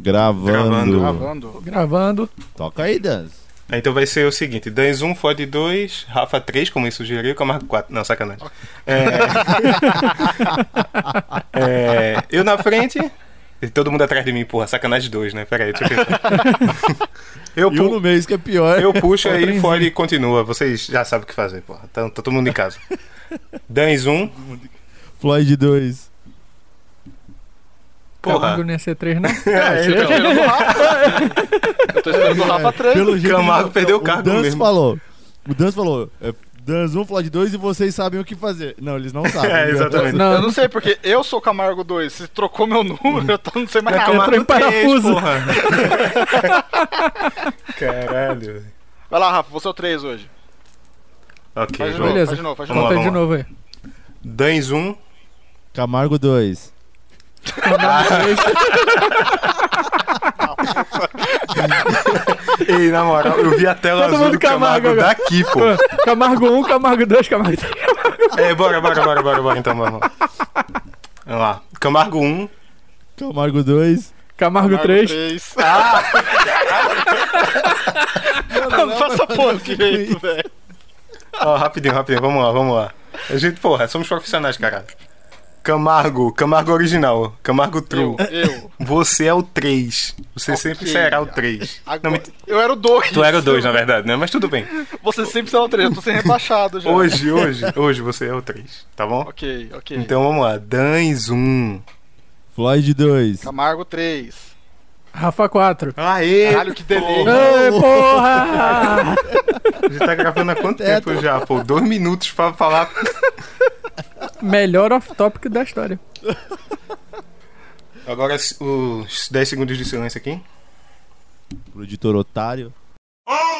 Gravando. Gravando. Gravando. Toca aí, Dans. Então vai ser o seguinte: Dans 1, Ford 2, Rafa 3, como ele sugeriu, Camargo 4. Não, sacanagem. É... é... Eu na frente. E todo mundo atrás de mim, porra, sacanagem 2, né? Pera aí, deixa eu ver. Eu, E um no isso que é pior. eu puxo aí, Ford continua. Vocês já sabem o que fazer, porra. Tá, tá todo mundo em casa. Dans 1. Floyd 2. Porra. Camargo não ia ser 3, não? É, Eu tô então, esperando o Rafa. Eu tô esperando o Rafa 3. Pelo jeito, Camargo o- perdeu o o cargo mesmo. falou. O Dans falou. É, Dans 1, Floyd 2 e vocês sabem o que fazer. Não, eles não sabem. É, exatamente. Não, Eu não sei, porque eu sou Camargo 2. Se trocou meu número, eu tô- não sei mais É nada. Camargo em parafuso. 3, porra. Caralho. Vai lá, Rafa, você é o 3 hoje. Ok, Faz de novo, Beleza. faz de novo, faz de Vamos novo. lá, Conta de vamos novo aí. Dans 1. Camargo 2. Ei, na moral, eu vi a tela Todo azul do Camargo, Camargo daqui, pô. Camargo 1, Camargo 2, Camargo 3. É, bora, bora, bora, bora, bora, então, vamos. Vamos lá. Camargo 1. Camargo 2. Camargo 3. 3. Não faça porra direito, velho. Ó, rapidinho, rapidinho, vamos lá, vamos lá. A gente, porra, somos profissionais, caralho. Camargo, Camargo original, Camargo True. Eu, eu. Você é o 3. Você sempre Ok. será o 3. Agora, Não, Eu era o 2. tu era o 2, na verdade, né? Mas tudo bem. Você sempre será o 3, eu tô sendo rebaixado já. Hoje, hoje, hoje você é o 3, tá bom? Ok, ok. Então vamos lá. Dans 1. Floyd 2. Camargo 3. Rafa 4. Aê! Caralho, que delay. Ei, porra! A gente tá gravando há quanto É, tempo já, pô? Dois minutos pra falar. Melhor off-topic da história. Agora os 10 segundos de silêncio aqui. Pro editor otário. É,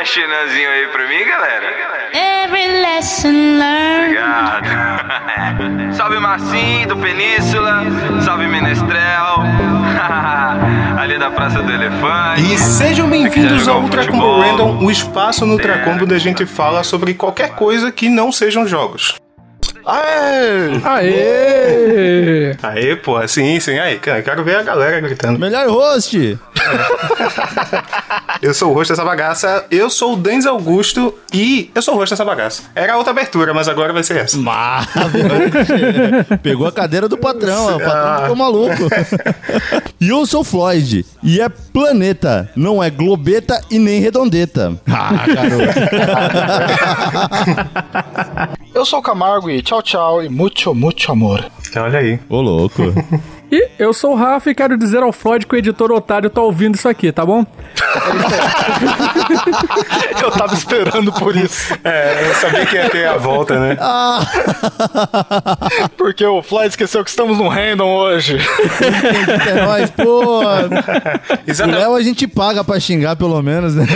um Evanescenãozinho aí pra mim, galera. Every lesson learned. Obrigado. salve Marcinho do Península, salve Menestrel, ali da Praça do Elefante. E sejam bem-vindos ao jogou Ultra Combo futebol. Random, o espaço no Ultra Combo onde a gente fala sobre qualquer coisa que não sejam jogos. Aê! Aê! Aê, pô, sim, sim, aí, cara, quero ver a galera gritando. Melhor host! Eu sou o rosto dessa bagaça, eu sou o Denz Augusto e eu sou o rosto dessa bagaça. Era outra abertura, mas agora vai ser essa. Pegou a cadeira do patrão, o patrão Ah. ficou maluco. e eu sou o Floyd. E é planeta, não é globeta e nem redondeta. Ah, garoto. Eu sou o Camargo e tchau, tchau e muito, muito amor. Olha aí. Ô, louco. E eu sou o Rafa e quero dizer ao Floyd que o editor otário tá ouvindo isso aqui, tá bom? Eu tava esperando por isso. É, eu sabia que ia ter a volta, né? Porque o Fly esqueceu que estamos no random hoje. É nóis, pô. O Exatamente. Léo a gente paga pra xingar, pelo menos, né?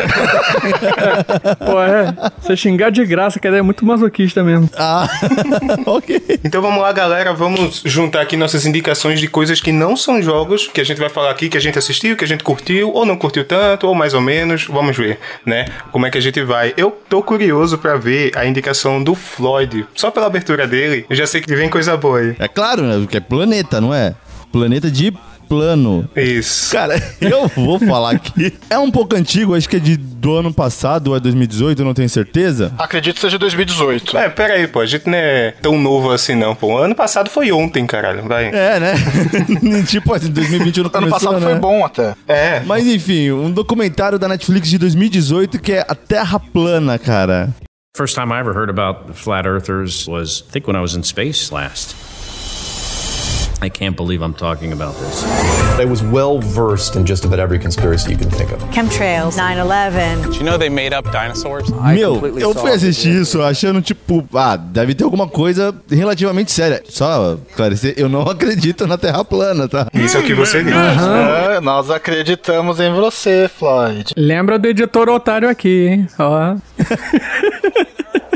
Pô, é. Você xingar de graça, que é muito masoquista mesmo. Ah, ok. Então vamos lá, galera. Vamos juntar aqui nossas indicações de coisas que não são jogos, que a gente vai falar aqui, que a gente assistiu, que a gente curtiu, ou não curtiu tanto, ou mais ou menos. Vamos ver, né? Como é que a gente vai. Eu tô curioso pra ver a indicação do Floyd. Só pela abertura dele, eu já sei que vem coisa boa aí. É claro, né? Porque é planeta, não é? Planeta de plano. Isso. Cara, eu vou falar aqui. É um pouco antigo, acho que é de, do ano passado ou é 2018, eu não tenho certeza. Acredito que seja 2018. É, pera aí, pô. A gente não é tão novo assim, não, pô. Ano passado foi ontem, caralho. Vai. É, né? tipo assim, 2020 não Ano começou, passado né? foi bom até. É. Mas enfim, um documentário da Netflix de 2018 que é A Terra Plana, cara. First time I ever heard about flat earthers was, I think, when I was in space last. I can't believe I'm talking about this. I was well versed in just about every conspiracy you can think of. Chemtrails, 9/11. Do you know they made up dinosaurs? Meu, eu fui assistir isso achando, tipo, ah, deve ter alguma coisa relativamente séria. Só esclarecer, eu não acredito na Terra plana, tá? Isso é o que você diz. É, nós acreditamos em você, Floyd. Lembra do editor otário aqui, hein? Ó.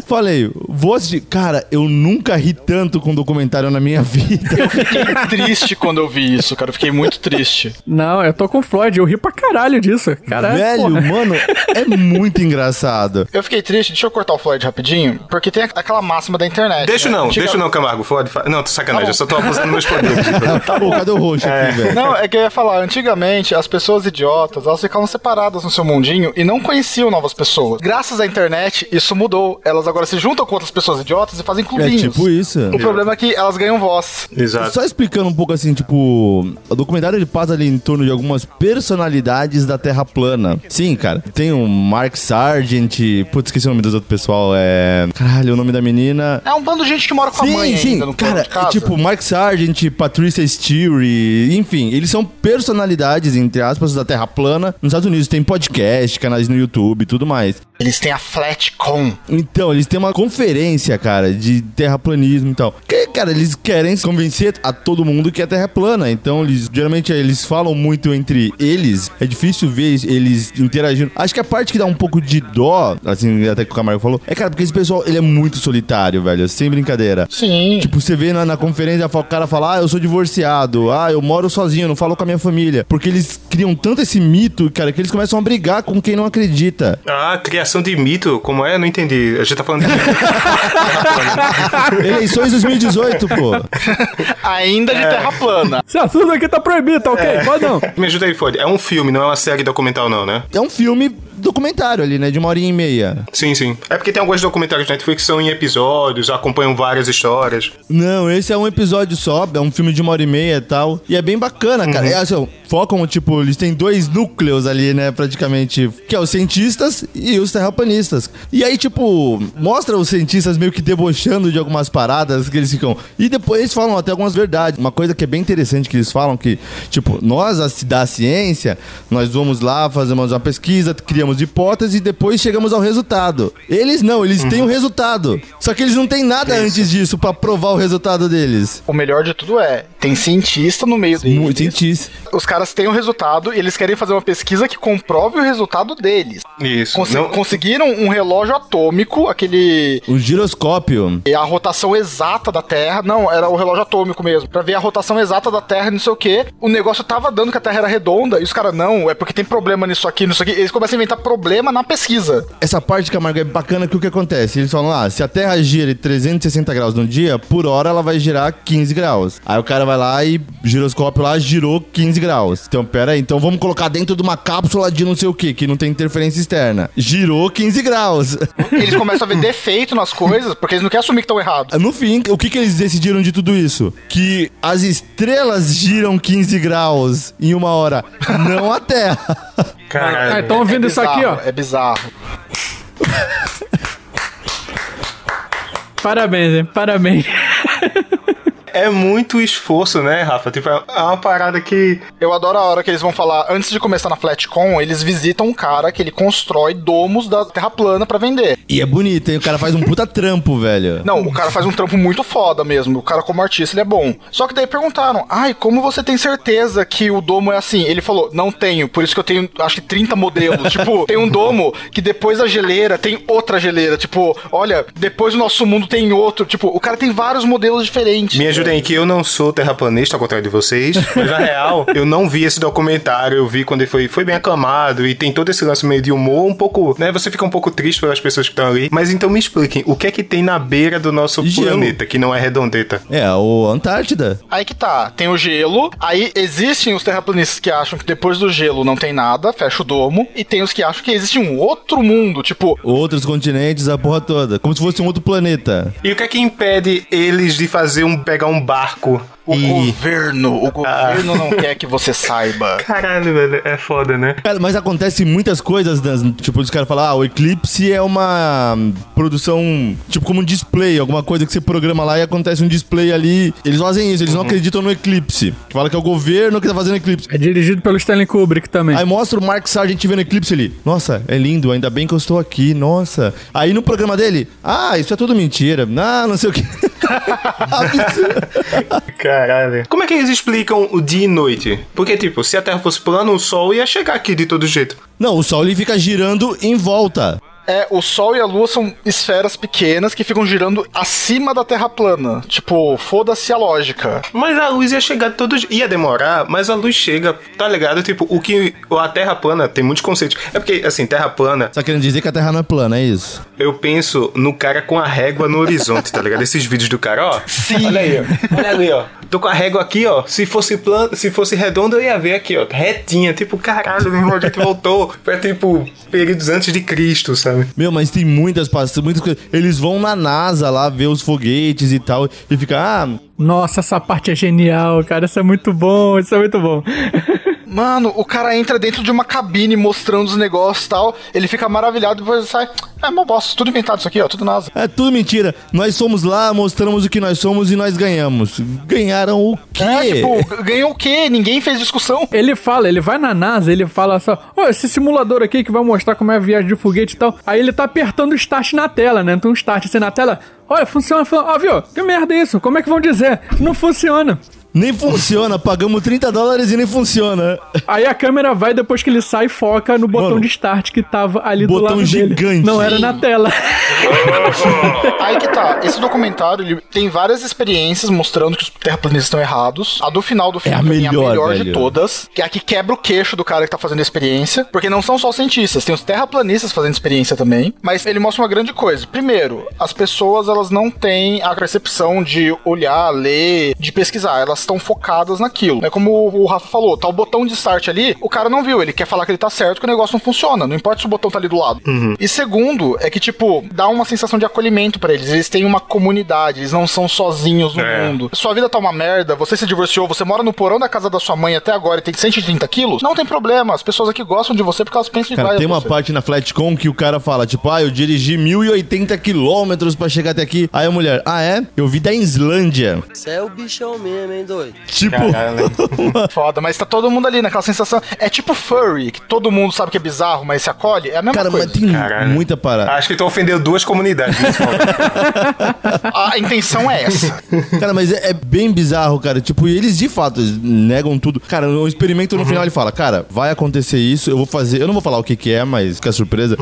falei, vou assistir. Cara, eu nunca ri tanto com documentário na minha vida. Fiquei triste quando eu vi isso, cara. Eu Fiquei muito triste. Não, eu tô com o Floyd, eu ri pra caralho disso. Caralho. Velho, porra. mano, é muito engraçado. Eu fiquei triste, deixa eu cortar o Floyd rapidinho, porque tem aquela máxima da internet. Deixa né? não, Antiga- deixa não, Camargo. Pode fa- Não, tô sacanagem, Tá bom. eu só tô apostando meus poderes. Pô, cadê o roxo aqui, velho? Não, é que eu ia falar, antigamente as pessoas idiotas, elas ficavam separadas no seu mundinho e não conheciam novas pessoas. Graças à internet, isso mudou. Elas agora se juntam com outras pessoas idiotas e fazem É clubinhos. tipo isso. O problema é que elas ganham voz. Exato. Só explicando um pouco assim, tipo, o documentário ele passa ali em torno de algumas personalidades da Terra plana. Sim, cara. Tem o Mark Sargent, putz, esqueci o nome do outro pessoal, é... Caralho, o nome da menina... É um bando de gente que mora com a Sim, mãe sim, ainda cara, de casa. é tipo Mark Sargent, Patricia Steere, enfim, eles são personalidades, entre aspas, da Terra plana. Nos Estados Unidos tem podcast, canais no YouTube e tudo mais. Eles têm a Flatcom. Então, eles têm uma conferência, cara, de terraplanismo e tal. Que, cara, eles querem convencer a todo mundo que a Terra é plana. Então, eles geralmente eles falam muito entre eles. É difícil ver eles interagindo. Acho que a parte que dá um pouco de dó, assim, até que o Camargo falou, é, cara, porque esse pessoal, ele é muito solitário, velho, sem brincadeira. Sim. Tipo, você vê na, na conferência o cara fala, ah, eu sou divorciado, ah, eu moro sozinho, não falo com a minha família. Porque eles criam tanto esse mito, cara, que eles começam a brigar com quem não acredita. Ah, criação de mito, como é? Não entendi. A gente tá falando Eleições 2018, pô. Ainda de terra plana. Esse assunto aqui tá proibido, tá ok? Pode não. Me ajuda aí, Ford. É um filme, não é uma série documental, não, né? É um filme documentário ali, né? De uma horinha e meia. Sim, sim. É porque tem alguns documentários na Netflix que são em episódios, acompanham várias histórias. Não, esse é um episódio só, é um filme de uma hora e meia e tal. E é bem bacana, cara. É, assim, focam, tipo, eles têm dois núcleos ali, né? Praticamente. Que é os cientistas e os terraplanistas. E aí, tipo, mostra os cientistas meio que debochando de algumas paradas que eles ficam. E depois eles falam até algumas verdades. Uma coisa que é bem interessante que eles falam que, tipo, nós a- da ciência, nós vamos lá, fazemos uma pesquisa, criamos hipóteses e depois chegamos ao resultado. Eles não, eles têm o resultado. Só que eles não têm nada antes disso pra provar o resultado deles. O melhor de tudo é, tem cientista no meio deles. Muito cientista. Os caras têm o resultado e eles querem fazer uma pesquisa que comprove o resultado deles. Isso. Consi- Não- Conseguiram um relógio atômico, aquele. O giroscópio. A rotação exata da Terra. Não, era o relógio atômico mesmo. Pra ver a rotação exata da Terra e não sei o que. O negócio tava dando que a Terra era redonda. E os caras, não, é porque tem problema nisso aqui, nisso aqui. Eles começam a inventar problema na pesquisa. Essa parte, Camargo, é bacana que o que acontece? Eles falam, ah, se a Terra gira em 360 graus no dia, por hora ela vai girar 15 graus. Aí o cara vai lá e giroscópio lá girou 15 graus. Então, pera aí, então vamos colocar dentro de uma cápsula de não sei o que, que não tem interferência externa. Girou 15 graus. Eles começam a ver defeito nas coisas, porque eles não querem assumir que estão errados. No fim, o que, que eles decidiram de tudo isso? Que as estrelas giram 15 graus em uma hora, não a Terra. Caralho. Ah, então ouvindo isso aqui, ó. É bizarro. Parabéns, hein? Parabéns. É muito esforço, né, Rafa? Tipo, é uma parada que. Eu adoro a hora que eles vão falar, antes de começar na Flatcom, eles visitam um cara que ele constrói domos da Terra plana pra vender. E é bonito, hein? O cara faz um puta trampo, velho. Não, o cara faz um trampo muito foda mesmo. O cara, como artista, ele é bom. Só que daí perguntaram: ai, como você tem certeza que o domo é assim? Ele falou: não tenho, por isso que eu tenho, acho que 30 modelos. tipo, tem um domo que depois da geleira tem outra geleira. Tipo, olha, depois do nosso mundo tem outro. Tipo, o cara tem vários modelos diferentes. Me ajudem aí, que eu não sou terraplanista, ao contrário de vocês. Mas na real, eu não vi esse documentário. Eu vi quando ele foi, foi bem aclamado e tem todo esse lance meio de humor, um pouco, né? Você fica um pouco triste pelas pessoas que estão ali. Mas então me expliquem, o que é que tem na beira do nosso Gelo. planeta, que não é redondeta? É, o Antártida. Aí que tá, tem o gelo, aí existem os terraplanistas que acham que depois do gelo não tem nada, fecha o domo, e tem os que acham que existe um outro mundo, tipo, Outros continentes, a porra toda. Como se fosse um outro planeta. E o que é que impede eles de fazer um pegar um barco o e governo, o governo não quer que você saiba. Caralho, velho, é foda, né? Cara, mas acontece muitas coisas, das, tipo, os caras falam, ah, o Eclipse é uma produção, tipo, como um display, alguma coisa que você programa lá e acontece um display ali. Eles fazem isso, eles não acreditam no Eclipse. Fala que é o governo que tá fazendo Eclipse. É dirigido pelo Stanley Kubrick também. Aí mostra o Mark Sargent vendo Eclipse ali. Nossa, é lindo, ainda bem que eu estou aqui, nossa. Aí no programa dele, ah, isso é tudo mentira. Ah, não sei o que. Absurdo. Caralho. Como é que eles explicam o dia e noite? Porque, tipo, se a Terra fosse plana, o Sol ia chegar aqui de todo jeito. Não, o Sol ele fica girando em volta. É, o Sol e a Lua são esferas pequenas que ficam girando acima da Terra plana. Tipo, foda-se a lógica. Mas a luz ia chegar todos. Ia demorar, mas a luz chega, tá ligado? Tipo, o que. A Terra plana tem muitos conceitos. É porque, assim, Terra plana, Só querendo dizer que a Terra não é plana, é isso? eu penso no cara com a régua no horizonte, tá ligado? Esses vídeos do cara, ó. Sim. Olha aí, ó. Olha ali, ó. Tô com a régua aqui, ó. Se fosse plana, se fosse redonda, eu ia ver aqui, ó. Retinha. Tipo, caralho, meu irmão, a gente voltou pra, tipo, períodos antes de Cristo, sabe? Meu, mas tem muitas pastas, muitas coisas. Eles vão na NASA lá ver os foguetes e tal. E fica, ah, Nossa, essa parte é genial, cara. Isso é muito bom, isso é muito bom. Mano, o cara entra dentro de uma cabine mostrando os negócios e tal. Ele fica maravilhado e depois sai. É mó bosta, tudo inventado isso aqui, ó, tudo NASA. é tudo mentira. Nós somos lá, mostramos o que nós somos e nós ganhamos. Ganharam o quê? É, tipo, ganhou o quê? Ninguém fez discussão. Ele fala, ele vai na NASA, ele fala só, ó, esse simulador aqui que vai mostrar como é a viagem de foguete e tal. Aí ele tá apertando o start na tela, né? Então um start assim na tela. Olha, funciona. Ó, viu? Que merda é isso? Como é que vão dizer? Não funciona. Nem funciona, pagamos 30 dólares e nem funciona. Aí a câmera vai, depois que ele sai, e foca no botão Mano, de start que tava ali do lado dele. gigante. Não era na tela. Aí que tá, esse documentário ele tem várias experiências mostrando que os terraplanistas estão errados. A do final do filme É a melhor, a melhor de todas, que é a que quebra o queixo do cara que tá fazendo a experiência, porque não são só cientistas, tem os terraplanistas fazendo experiência também, mas ele mostra uma grande coisa. Primeiro, as pessoas elas não têm a percepção de olhar, ler, de pesquisar, elas estão focadas naquilo. É como o Rafa falou, tá o botão de start ali, o cara não viu, ele quer falar que ele tá certo, que o negócio não funciona, não importa se o botão tá ali do lado. E segundo, é que tipo, dá uma sensação de acolhimento pra eles, eles têm uma comunidade, eles não são sozinhos no É. mundo. Sua vida tá uma merda, você se divorciou, você mora no porão da casa da sua mãe até agora e tem 130 quilos, não tem problema, as pessoas aqui gostam de você porque elas pensam igual Cara, a tem uma você. parte na Flatcom que o cara fala, tipo, ah, eu dirigi 1080 quilômetros pra chegar até aqui. Aí a mulher, ah, é? Eu vi da Islândia. Você é o bichão mesmo, hein, doido? Tipo, Caralho. Foda, mas tá todo mundo ali naquela sensação. É tipo furry, que todo mundo sabe que é bizarro, mas se acolhe. É a mesma cara, coisa. mas tem Caralho. muita parada. Acho que tu ofendeu duas comunidades. A intenção é essa. Cara, mas é, é bem bizarro, cara. Tipo, e eles de fato negam tudo. Cara, no experimento no final ele fala: Cara, vai acontecer isso, eu vou fazer. Eu não vou falar o que, que é, mas fica surpresa.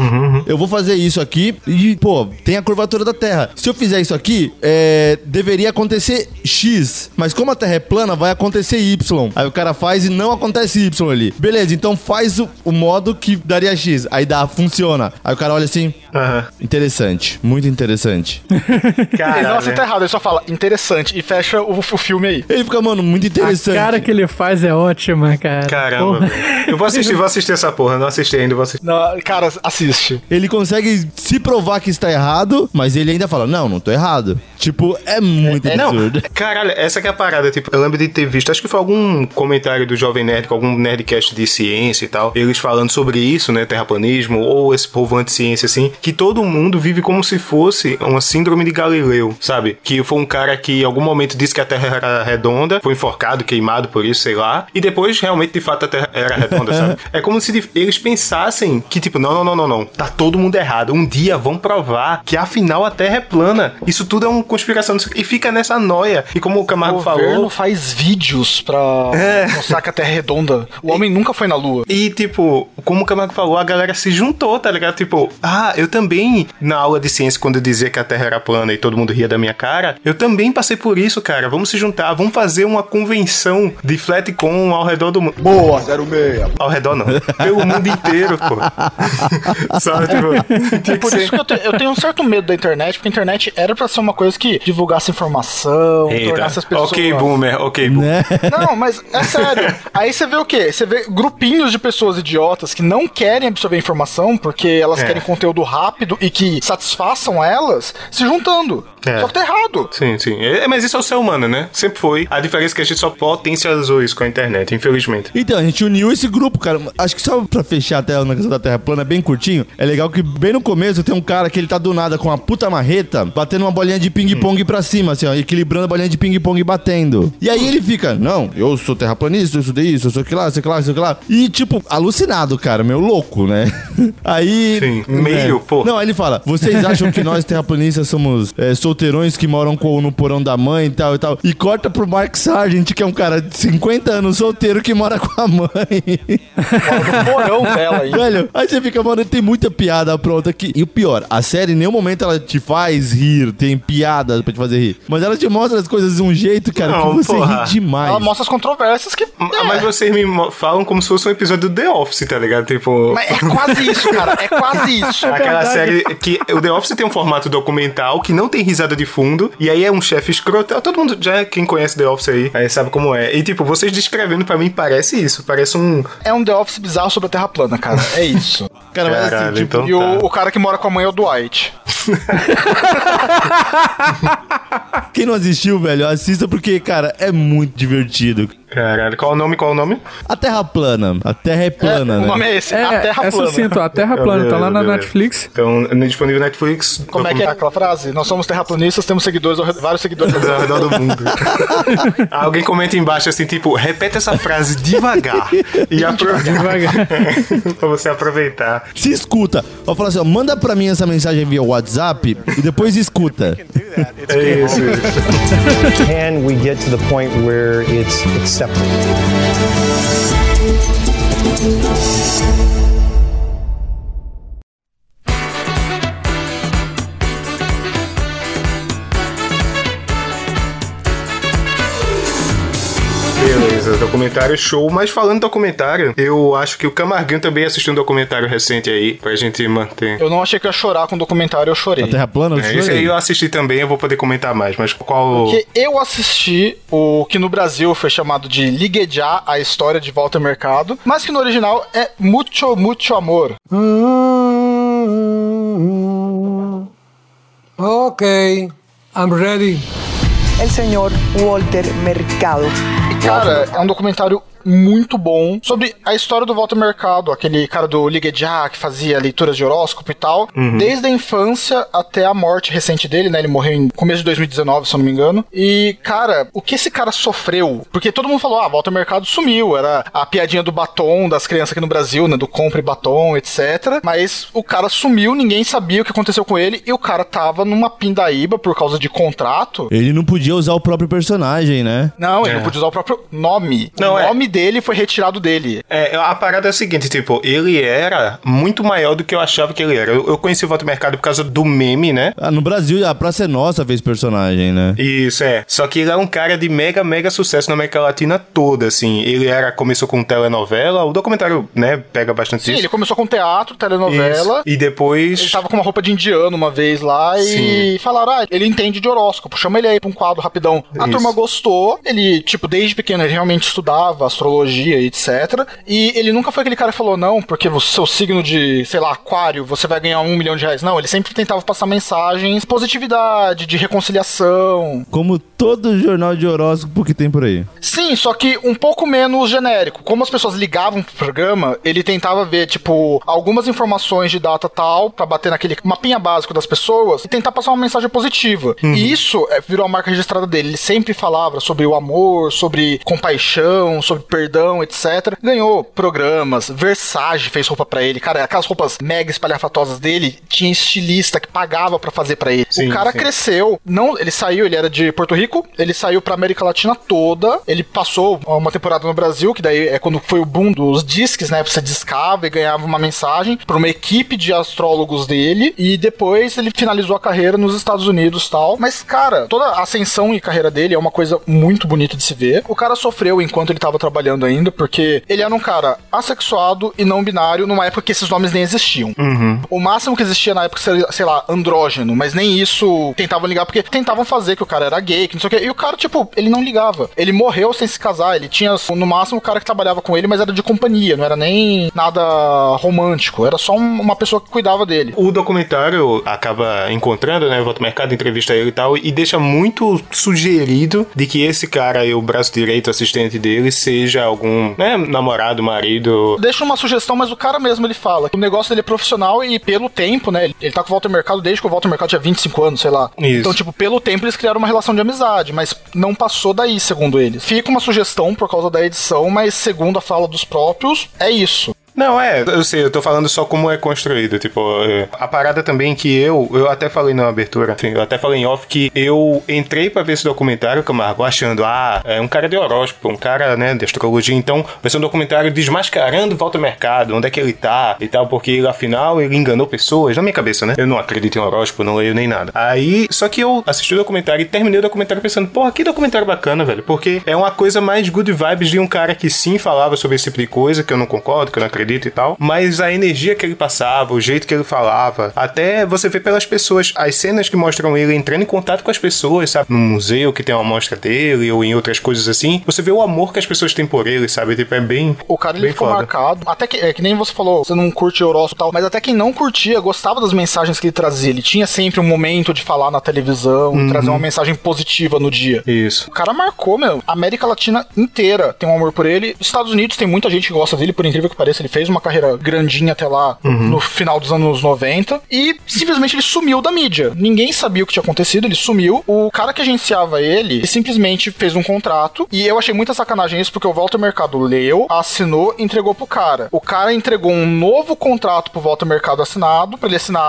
Eu vou fazer isso aqui e, pô, tem a curvatura da Terra. Se eu fizer isso aqui, é, deveria acontecer X. Mas como a Terra é plana, vai acontecer Y. Aí o cara faz e não acontece Y ali. Beleza, então faz o, o modo que daria X. Aí dá, funciona. Aí o cara olha assim. Aham. Interessante, muito interessante. Ele não Caralho. aceita errado, ele só fala interessante e fecha o, o filme aí. Ele fica, mano, muito A interessante. cara que ele faz é ótima, cara. Caramba. Eu vou assistir, vou assistir essa porra. Não assisti ainda, vou assistir. Não, cara, assiste. Ele consegue se provar que está errado, mas ele ainda fala: Não, não tô errado. Tipo, é muito Não, absurdo. caralho, essa que é a parada. Tipo, eu lembro de ter visto, acho que foi algum comentário do Jovem Nerd, com algum Nerdcast de ciência e tal, eles falando sobre isso, né, terraplanismo, ou esse povo anti-ciência, assim, que todo mundo vive como se fosse uma síndrome de Galileu, sabe? Que foi um cara que em algum momento disse que a Terra era redonda, foi enforcado, queimado por isso, sei lá, e depois realmente, de fato, a Terra era redonda, sabe? É como se eles pensassem que, tipo, não, não, não, não, não, tá todo mundo errado. Um dia vão provar que afinal a Terra é plana. Isso tudo é uma conspiração. E fica nessa noia. E como o Camargo O falou. Faz vídeos pra É. mostrar que a Terra é redonda. O homem nunca foi na Lua. E, tipo, como o Camargo falou, a galera se juntou, tá ligado? Tipo, ah, eu também, na aula de ciência, quando eu dizia que a Terra era plana e todo mundo ria da minha cara, eu também passei por isso, cara. Vamos se juntar, vamos fazer uma convenção de Flatcom ao redor do mundo. Boa, 06. Ao redor não. Pelo mundo inteiro, pô. Sabe, tipo, que Por isso que eu, te- eu tenho um certo medo da internet, porque a internet era pra ser uma coisa que divulgasse informação, Eita. tornasse as pessoas. Ok, boomer, ok, boomer. Né? Não, mas é sério. Aí você vê o quê? Você vê grupinhos de pessoas idiotas que não querem absorver informação porque elas É. querem conteúdo rápido e que satisfaçam elas se juntando. É. Só que tá errado. Sim, sim. É, mas isso é o ser humano, né? Sempre foi. A diferença é que a gente só potencializou isso com a internet, infelizmente. Então, a gente uniu esse grupo, cara. Acho que só pra fechar a tela na questão da Terra plana, bem curtinho, é legal que bem no começo tem um cara que ele tá do nada com uma puta marreta, batendo uma bolinha de ping-pong pra cima, assim, ó, equilibrando a bolinha bolinha de ping-pong batendo. E aí ele fica, não, eu sou terraplanista, eu estudei isso, eu sou que lá, sei que lá, sei que lá. E, tipo, alucinado, cara, meu louco, né? Aí. Sim, meio, é. pô. Não, aí ele fala: vocês acham que nós terraplanistas somos é, solteirões que moram com, no porão da mãe e tal e tal. E corta pro Mark Sargent, que é um cara de 50 anos solteiro que mora com a mãe. No porão dela aí. Velho, aí você fica, mano, tem muita piada pronta aqui. E o pior, a série em nenhum momento ela te faz rir, tem piada pra te fazer rir. Mas ela te mostra as coisas de um jeito, cara, Não, que você porra. ri demais. Ela mostra as controvérsias que. Ah, Mas vocês me falam como se fosse um episódio do The Office, tá ligado? Tipo. Mas é quase isso, cara. É quase isso. Aquela série que o The Office tem um formato documental que não tem risada de fundo, e aí é um chefe escroto. Todo mundo já, quem conhece The Office aí, aí sabe como é. E tipo, vocês descrevendo pra mim parece isso, parece um. É um The Office bizarro sobre a Terra plana, cara. É isso. Cara, mas assim, tipo, então E o, tá. o cara que mora com a mãe é o Dwight. quem não assistiu, velho, assista porque, cara, é muito divertido. Caralho, qual o nome? Qual o nome? A Terra plana. A Terra é plana, o né? nome é esse. a É, Terra é plana. sucinto, a Terra plana, tá lá na Beleza. Netflix. Então, no disponível Netflix. Como é que é aquela frase? Nós somos terraplanistas, temos seguidores, vários seguidores. ao redor. do mundo. Alguém comenta embaixo assim, tipo, repete essa frase devagar. e apro... Devagar. pra você aproveitar. Se escuta. Vou falar assim, ó, manda pra mim essa mensagem via WhatsApp e depois escuta. É isso. Can we get to the point where it's ャップ。Beleza, documentário show. Mas falando em documentário, eu acho que o Camarguinho também assistiu um documentário recente aí, pra gente manter. Eu não achei que eu ia chorar com o documentário, eu chorei. A Terra plana, eu É, esse aí eu assisti também, eu vou poder comentar mais, mas qual. Porque eu assisti o que no Brasil foi chamado de Liguejá, a história de Walter Mercado, mas que no original é Mucho, Mucho Amor. Okay, I'm ready. El señor Walter Mercado. Cara, é um documentário muito bom sobre a história do Walter Mercado, aquele cara do Liguejá que fazia leituras de horóscopo e tal, desde a infância até a morte recente dele, né? Ele morreu em começo de 2019, se eu não me engano. E, cara, o que esse cara sofreu? Porque todo mundo falou, ah, Walter Mercado sumiu, era a piadinha do batom das crianças aqui no Brasil, né? Do compre batom, etc. Mas o cara sumiu, ninguém sabia o que aconteceu com ele e o cara tava numa pindaíba por causa de contrato. Ele não podia usar o próprio personagem, né? Não, ele É. não podia usar o próprio nome. Não, o é. Dele foi retirado dele. É, a parada é a seguinte, tipo, ele era muito maior do que eu achava que ele era. Eu, eu conheci o Walter Mercado por causa do meme, né? Ah, no Brasil, a Praça é Nossa fez personagem, né? Isso, é. Só que ele é um cara de mega, mega sucesso na América Latina toda, assim. Ele era, começou com telenovela, o documentário, né, pega bastante Sim, isso. ele começou com teatro, telenovela. Isso. E depois... Ele tava com uma roupa de indiano uma vez lá e falaram: ah, ele entende de horóscopo, chama ele aí pra um quadro rapidão. A Isso. turma gostou, ele, tipo, desde pequeno ele realmente estudava astrologia e etc. E ele nunca foi aquele cara que falou: não, porque o seu signo de, sei lá, aquário, você vai ganhar um milhão de reais. Não, ele sempre tentava passar mensagens, positividade, de reconciliação. Como todo jornal de horóscopo que tem por aí. Sim, só que um pouco menos genérico. Como as pessoas ligavam pro programa, ele tentava ver, tipo, algumas informações de data tal, pra bater naquele mapinha básico das pessoas e tentar passar uma mensagem positiva. E isso é, virou a marca registrada dele. Ele sempre falava sobre o amor, sobre compaixão, sobre perdão, etc. Ganhou programas, Versace fez roupa pra ele. Cara, aquelas roupas mega espalhafatosas dele, tinha estilista que pagava pra fazer pra ele. Sim, o cara sim. cresceu, não, ele saiu, ele era de Porto Rico, ele saiu pra América Latina toda, ele passou uma temporada no Brasil, que daí é quando foi o boom dos disques, né? Você discava e ganhava uma mensagem pra uma equipe de astrólogos dele, e depois ele finalizou a carreira nos Estados Unidos tal. Mas, cara, toda a ascensão e carreira dele é uma coisa muito bonita de se ver. O cara sofreu enquanto ele tava trabalhando ainda, porque ele era um cara assexuado e não binário numa época que esses nomes nem existiam. O máximo que existia na época seria, sei lá, andrógeno, mas nem isso tentavam ligar, porque tentavam fazer que o cara era gay, que não sei o quê. E o cara, tipo, ele não ligava. Ele morreu sem se casar. Ele tinha, no máximo, o cara que trabalhava com ele, mas era de companhia, não era nem nada romântico. Era só um- uma pessoa que cuidava dele. O documentário acaba encontrando, né, volta ao mercado, entrevista ele e tal, e deixa muito sugerido de que esse cara aí, o braço direito assistente dele, seja seja algum né, namorado, marido. Deixa uma sugestão, mas o cara mesmo ele fala que o negócio dele é profissional e pelo tempo, né? Ele, ele tá com o Walter Mercado desde que o Walter Mercado tinha 25 anos, sei lá. Isso. Então, tipo, pelo tempo eles criaram uma relação de amizade, mas não passou daí, segundo eles. Fica uma sugestão por causa da edição, mas segundo a fala dos próprios, é isso. Não, é, eu sei, eu tô falando só como é construído. Tipo, é, a parada também que eu, eu até falei na abertura, eu até falei em off que eu entrei pra ver esse documentário, Camargo, achando, ah, é um cara de horóscopo, um cara, né, de astrologia, então vai ser um documentário desmascarando Volta Mercado, onde é que ele tá e tal, porque afinal ele enganou pessoas, na minha cabeça, né? Eu não acredito em horóscopo, não leio nem nada. Aí, só que eu assisti o documentário e terminei o documentário pensando, porra, que documentário bacana, velho, porque é uma coisa mais good vibes de um cara que sim falava sobre esse tipo de coisa, que eu não concordo, que eu não acredito e tal, mas a energia que ele passava, o jeito que ele falava, até você vê pelas pessoas, as cenas que mostram ele entrando em contato com as pessoas, sabe? No museu que tem uma amostra dele ou em outras coisas assim, você vê o amor que as pessoas têm por ele, sabe? Tipo, é bem. O cara ele ficou foda. marcado. Até que, é que nem você falou, você não curte horóscopo e tal, mas até quem não curtia gostava das mensagens que ele trazia. Ele tinha sempre um momento de falar na televisão, Uhum. trazer uma mensagem positiva no dia. Isso. O cara marcou, meu. A América Latina inteira tem um amor por ele. Estados Unidos tem muita gente que gosta dele, por incrível que pareça. Ele fez uma carreira grandinha até lá Uhum. no final dos anos 90. E simplesmente ele sumiu da mídia. Ninguém sabia o que tinha acontecido, ele sumiu. O cara que agenciava ele, simplesmente fez um contrato. E eu achei muita sacanagem isso, porque o Walter Mercado leu, assinou e entregou pro cara. O cara entregou um novo contrato pro Walter Mercado assinado, pra ele assinar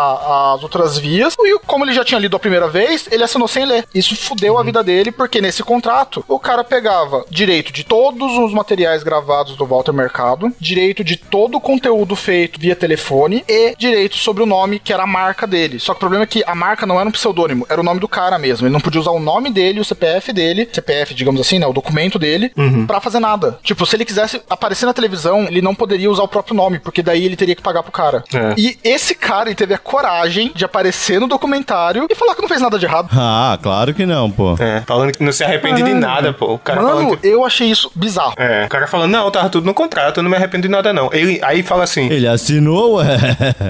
as outras vias. E como ele já tinha lido a primeira vez, ele assinou sem ler. Isso fudeu a vida dele, porque nesse contrato, o cara pegava direito de todos os materiais gravados do Walter Mercado, direito de todo o conteúdo feito via telefone e direito sobre o nome, que era a marca dele. Só que o problema é que a marca não era um pseudônimo, era o nome do cara mesmo. Ele não podia usar o nome dele, o CPF dele, CPF, digamos assim, né, o documento dele, pra fazer nada. Tipo, se ele quisesse aparecer na televisão, ele não poderia usar o próprio nome, porque daí ele teria que pagar pro cara. É. E esse cara, ele teve a coragem de aparecer no documentário e falar que não fez nada de errado. Ah, claro que não, pô. É, falando que não se arrepende de nada, pô. O cara Mano, que- eu achei isso bizarro. É, o cara falando, não, tava tudo no contrato, eu não me arrependo de nada, não. Ele aí fala assim. Ele assinou, ué.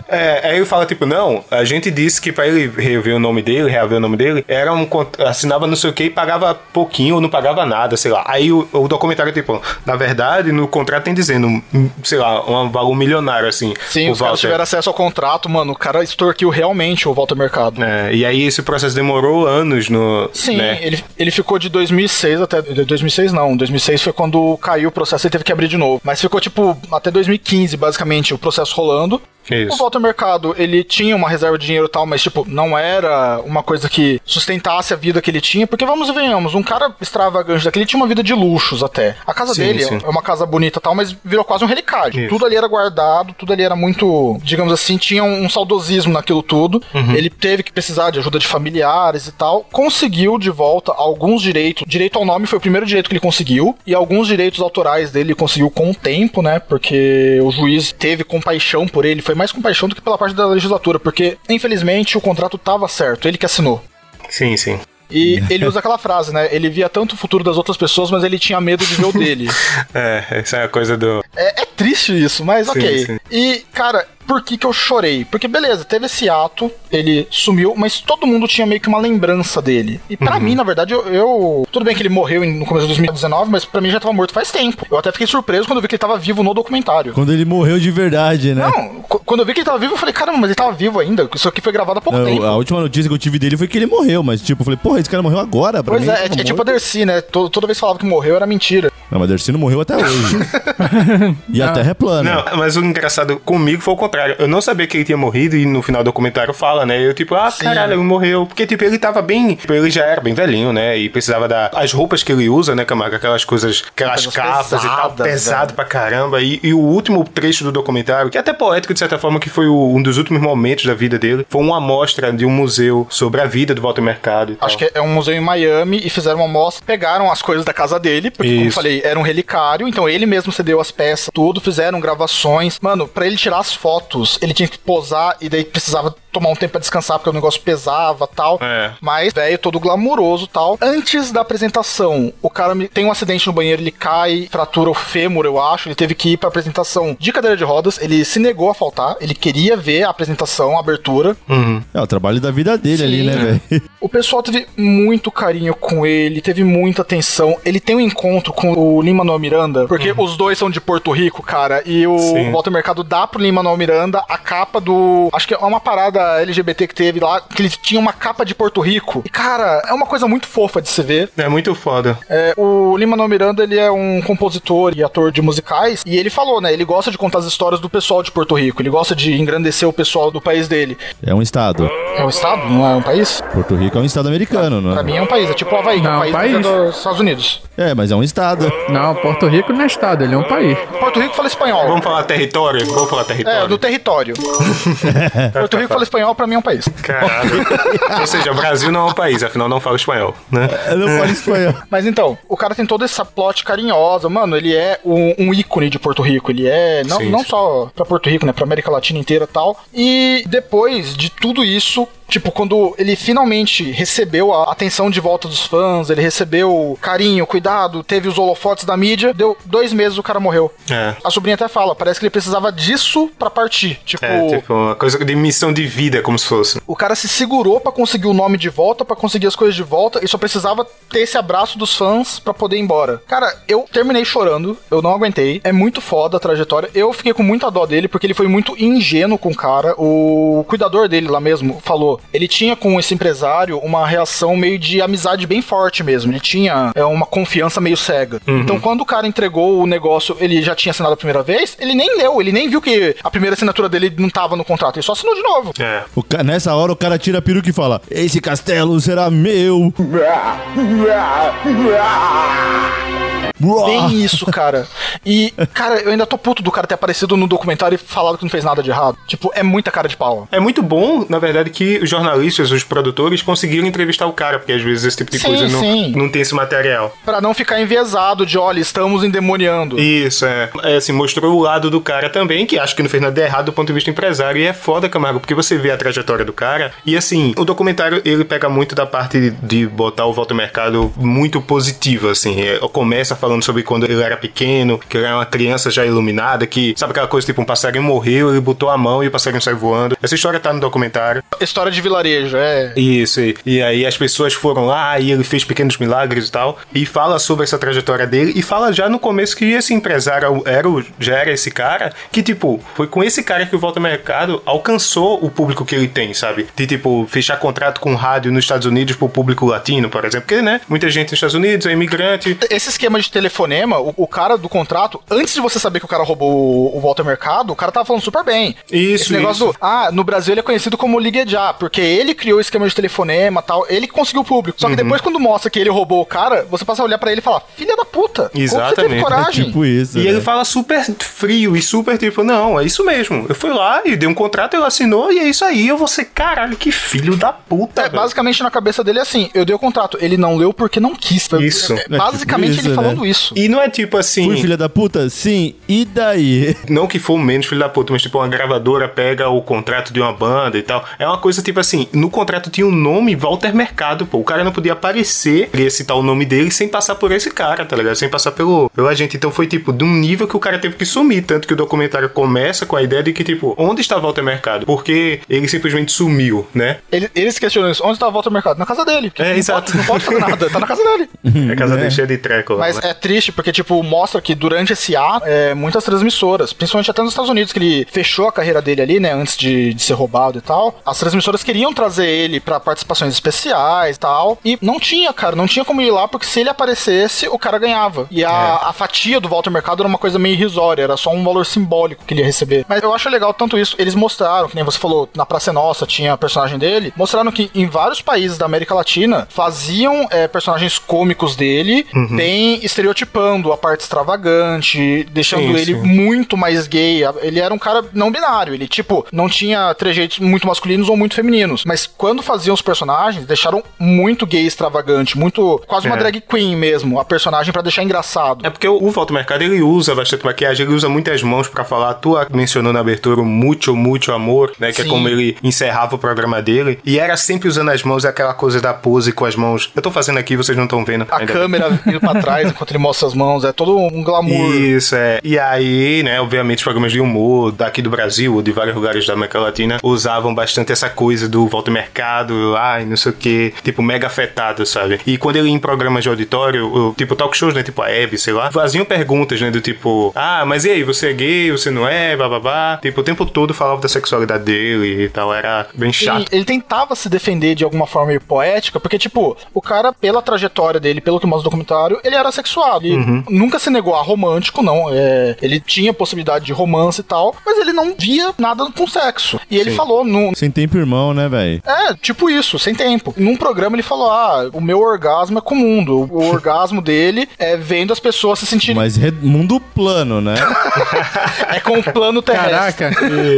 É, aí ele fala, tipo, não, a gente disse que pra ele rever o nome dele, reaver o nome dele, era um assinava não sei o que e pagava pouquinho ou não pagava nada, sei lá. Aí o, o documentário, tipo, na verdade, no contrato tem dizendo, um, sei lá, um valor milionário, assim. Sim, o os caras Walter. tiveram acesso ao contrato, mano. O cara extorquiu realmente o Walter Mercado. É, e aí esse processo demorou anos no. Sim, né? ele, ele ficou de 2006 até. de 2006 não, 2006 foi quando caiu o processo e teve que abrir de novo. Mas ficou tipo até 2015, basicamente, o processo rolando. Isso. O Walter Mercado, ele tinha uma reserva de dinheiro e tal, mas, tipo, não era uma coisa que sustentasse a vida que ele tinha, porque vamos e venhamos, um cara extravagante daquele tinha uma vida de luxos até. A casa Sim, dele sim. é uma casa bonita e tal, mas virou quase um relicário. Isso. Tudo ali era guardado, tudo ali era muito, digamos assim, tinha um, saudosismo naquilo tudo. Uhum. Ele teve que precisar de ajuda de familiares e tal. Conseguiu de volta alguns direitos. Direito ao nome foi o primeiro direito que ele conseguiu, e alguns direitos autorais dele ele conseguiu com o tempo, né? Porque o juiz teve compaixão por ele, foi mais compaixão do que pela parte da legislatura, porque infelizmente o contrato tava certo, ele que assinou. Sim, sim. E ele usa aquela frase, né? Ele via tanto o futuro das outras pessoas, mas ele tinha medo de ver o dele. É, essa é a coisa do. É, é triste isso, mas Sim, ok. sim. E, cara, por que que eu chorei? Porque, beleza, teve esse ato, ele sumiu, mas todo mundo tinha meio que uma lembrança dele. E pra Uhum. mim, na verdade, eu, eu- Tudo bem que ele morreu no começo de 2019, mas pra mim já tava morto faz tempo. Eu até fiquei surpreso quando eu vi que ele tava vivo no documentário. Quando ele morreu de verdade, né? Não, qu- quando eu vi que ele tava vivo, eu falei, caramba, mas ele tava vivo ainda. Isso aqui foi gravado há pouco Não, tempo. a última notícia que eu tive dele foi que ele morreu, mas tipo, eu falei, porra, esse cara morreu agora, pra Pois mim. é, é, tava é tipo a. Dercy, né? Toda, toda vez que falava que morreu era mentira. Não, mas Dercy não morreu até hoje. e a Terra é plana. Não, mas o engraçado comigo foi o contrário. Eu não sabia que ele tinha morrido e no final do documentário fala, né? Eu tipo, ah, caralho, ele morreu. Porque, tipo, ele tava bem. Tipo, ele já era bem velhinho, né? E precisava da. As roupas que ele usa, né, Camargo? Aquelas coisas, aquelas Coisas capas e tal, pesadas, pesado velho. pra caramba. E, e o último trecho do documentário, que é até poético de certa forma, que foi o- um dos últimos momentos da vida dele, foi uma amostra de um museu sobre a vida do Walter Mercado. Acho que é um museu em Miami e fizeram uma mostra, pegaram as coisas da casa dele, porque, como eu Isso. falei, era um relicário, então ele mesmo cedeu as peças, tudo, fizeram gravações. Mano, pra ele tirar as fotos, ele tinha que posar e daí precisava tomar um tempo pra descansar, porque o negócio pesava tal. É. Mas, velho, todo glamuroso tal. Antes da apresentação, o cara me- tem um acidente no banheiro, ele cai, fratura o fêmur, eu acho. Ele teve que ir pra apresentação de cadeira de rodas. Ele se negou a faltar. Ele queria ver a apresentação, a abertura. É o trabalho da vida dele ali, né, velho? O pessoal teve muito carinho com ele, teve muita atenção. Ele tem um encontro com o Lin-Manuel Miranda, porque os dois são de Porto Rico, cara, e o Sim. Walter Mercado dá pro Lin-Manuel Miranda a capa do... Acho que é uma parada LGBT que teve lá, que ele tinha uma capa de Porto Rico. E, cara, é uma coisa muito fofa de se ver. É muito foda. É, o Lin-Manuel Miranda, ele é um compositor e ator de musicais, e ele falou, né, ele gosta de contar as histórias do pessoal de Porto Rico, ele gosta de engrandecer o pessoal do país dele. É um estado. É um estado, não é um país? Porto Rico é um estado americano, não Pra é? mim é um país, é tipo o Havaí, que é um Não, país, país. dentro dos Estados Unidos. É, mas é um estado. Não, Porto Rico não é estado, ele é um país. Porto Rico fala espanhol. Vamos falar território? Vamos falar É, território? do território. Porto Rico fala espanhol, pra mim é um país. Caralho. Ou seja, o Brasil não é um país, afinal não fala espanhol, né? Eu não falo espanhol. Mas então, o cara tem toda essa plot carinhosa, mano, ele é um, um ícone de Porto Rico, ele é, não, Sim, não sim. só pra Porto Rico, né, pra América Latina inteira e tal. E depois de tudo isso, tipo, quando ele finalmente recebeu a atenção de volta dos fãs, ele recebeu carinho, cuidado, teve os holofotes da mídia, deu dois meses o cara morreu. É. A sobrinha até fala, parece que ele precisava disso pra partir. Tipo, É, tipo, uma coisa de missão de vida, como se fosse. O cara se segurou pra conseguir o nome de volta, pra conseguir as coisas de volta, e só precisava ter esse abraço dos fãs pra poder ir embora. Cara, eu terminei chorando, eu não aguentei. É muito foda a trajetória. Eu fiquei com muita dó dele, porque ele foi muito ingênuo com o cara. O cuidador dele lá mesmo falou. Ele tinha com esse empresário uma reação meio de amizade bem forte mesmo. Ele tinha é, uma confiança meio cega. Então, quando o cara entregou o negócio, ele já tinha assinado a primeira vez, ele nem leu, ele nem viu que a primeira assinatura dele não tava no contrato, ele só assinou de novo. É. O ca- Nessa hora o cara tira a peruca e fala: Esse castelo será meu. Bem isso, cara. E, cara, eu ainda tô puto do cara ter aparecido no documentário e falado que não fez nada de errado. Tipo, é muita cara de pau. É muito bom, na verdade, que os jornalistas, os produtores conseguiram entrevistar o cara, porque às vezes esse tipo de Sim, coisa não, sim. não tem esse material. Pra não ficar enviesado de, olha, estamos endemoniando. Isso, é. é. Assim, mostrou o lado do cara também, que acho que não fez nada errado do ponto de vista empresário. E é foda, Camargo, porque você vê a trajetória do cara. E assim, o documentário ele pega muito da parte de, de botar o Volta ao Mercado muito positiva, assim. É, começa falando sobre quando ele era pequeno, que ele era uma criança já iluminada, que sabe aquela coisa tipo um passarinho morreu, ele botou a mão e o passarinho saiu voando. Essa história tá no documentário. História de vilarejo, é. Isso, e, e aí as pessoas foram lá e ele fez pequenos milagres e tal. E fala sobre essa trajetória dele e fala já no começo que esse empresário era, o- já era esse cara, que tipo, foi com esse cara que o Volta ao Mercado alcançou o público que ele tem, sabe? De tipo, fechar contrato com rádio nos Estados Unidos pro público latino, por exemplo. Porque, né, muita gente nos Estados Unidos é imigrante. Esse esquema de telefonema, o, o cara do contrato, antes de você saber que o cara roubou o, o Walter Mercado, o cara tava falando super bem. Isso, Esse negócio isso. do, ah, no Brasil ele é conhecido como Liguejá, porque ele criou o esquema de telefonema e tal, ele conseguiu o público. Só que Uhum. depois, quando mostra que ele roubou o cara, você passa a olhar pra ele e falar, filha da puta, como você teve Exatamente. coragem? Tipo isso. E né? ele fala super frio e super tipo, não, é isso mesmo. Eu fui lá e dei um contrato, ele assinou e é isso aí. Eu vou ser, caralho, que filho da puta. É, velho. basicamente na cabeça dele é assim, eu dei o contrato, ele não leu porque não quis. Foi- Isso. é, basicamente tipo isso, ele né? falando isso. E não é tipo assim. Fui filha da puta? Sim. E daí? Não que for menos filho da puta, mas tipo, uma gravadora pega o contrato de uma banda e tal. É uma coisa tipo assim, no contrato tinha o nome Walter Mercado, pô. O cara não podia aparecer, queria citar o nome dele sem passar por esse cara, tá ligado? Sem passar pelo, pelo agente. Então foi tipo, de um nível que o cara teve que sumir. Tanto que o documentário começa com a ideia de que, tipo, onde está Walter Mercado? Porque ele simplesmente sumiu, né? Ele- eles questionam isso, onde tá volta ao mercado? Na casa dele. É, não exato. Pode, não pode fazer nada, tá na casa dele. É a casa dele cheia de treco lá. Mas né? é triste porque, tipo, mostra que durante esse ato, é, muitas transmissoras, principalmente até nos Estados Unidos, que ele fechou a carreira dele ali, né, antes de, de ser roubado e tal, as transmissoras queriam trazer ele pra participações especiais e tal, e não tinha, cara, não tinha como ir lá, porque se ele aparecesse, o cara ganhava. E a, É. a fatia do Walter Mercado era uma coisa meio irrisória, era só um valor simbólico que ele ia receber. Mas eu acho legal tanto isso, eles mostraram, que nem você falou, na Praça Nossa tinha a personagem dele, mostraram que em vários países da América Latina faziam é, personagens cômicos dele, Uhum. bem estereotipando a parte extravagante, deixando Sim, ele sim. muito mais gay. Ele era um cara não binário, ele, tipo, não tinha trejeitos muito masculinos ou muito femininos. Femininos. Mas quando faziam os personagens, deixaram muito gay extravagante, muito. quase uma É. drag queen mesmo, a personagem pra deixar engraçado. É porque o, o Walter Mercado ele usa bastante maquiagem, ele usa muitas mãos pra falar. Tu mencionou na abertura o Mucho, Mucho Amor, né? Que Sim. é como ele encerrava o programa dele. E era sempre usando as mãos, aquela coisa da pose com as mãos. Eu tô fazendo aqui, vocês não estão vendo. A câmera indo pra trás enquanto ele mostra as mãos, é todo um glamour. Isso, é. E aí, né, obviamente, os programas de humor daqui do Brasil ou de vários lugares da América Latina usavam bastante essa coisa do volta ao mercado, ai, não sei o que, tipo, mega afetado, sabe? E quando ele ia em programas de auditório, o- tipo, talk shows, né, tipo a Hebe, sei lá, faziam perguntas, né, do tipo, ah, mas e aí, você é gay, você não é, bababá. Tipo, o tempo todo falava da sexualidade dele e tal, era bem chato. Ele, ele tentava se defender de alguma forma meio poética, porque, tipo, o cara, pela trajetória dele, pelo que mostra o documentário, ele era sexuado. Ele Uhum. nunca se negou a romântico, não. É, ele tinha possibilidade de romance e tal, mas ele não via nada com sexo. E ele Sim. falou, no, Sem tempo, irmão, né, velho? é, tipo isso, sem tempo. Num programa ele falou: Ah, o meu orgasmo é com o mundo. O orgasmo dele é vendo as pessoas se sentirem. Mas re- mundo plano, né? É com o plano terrestre.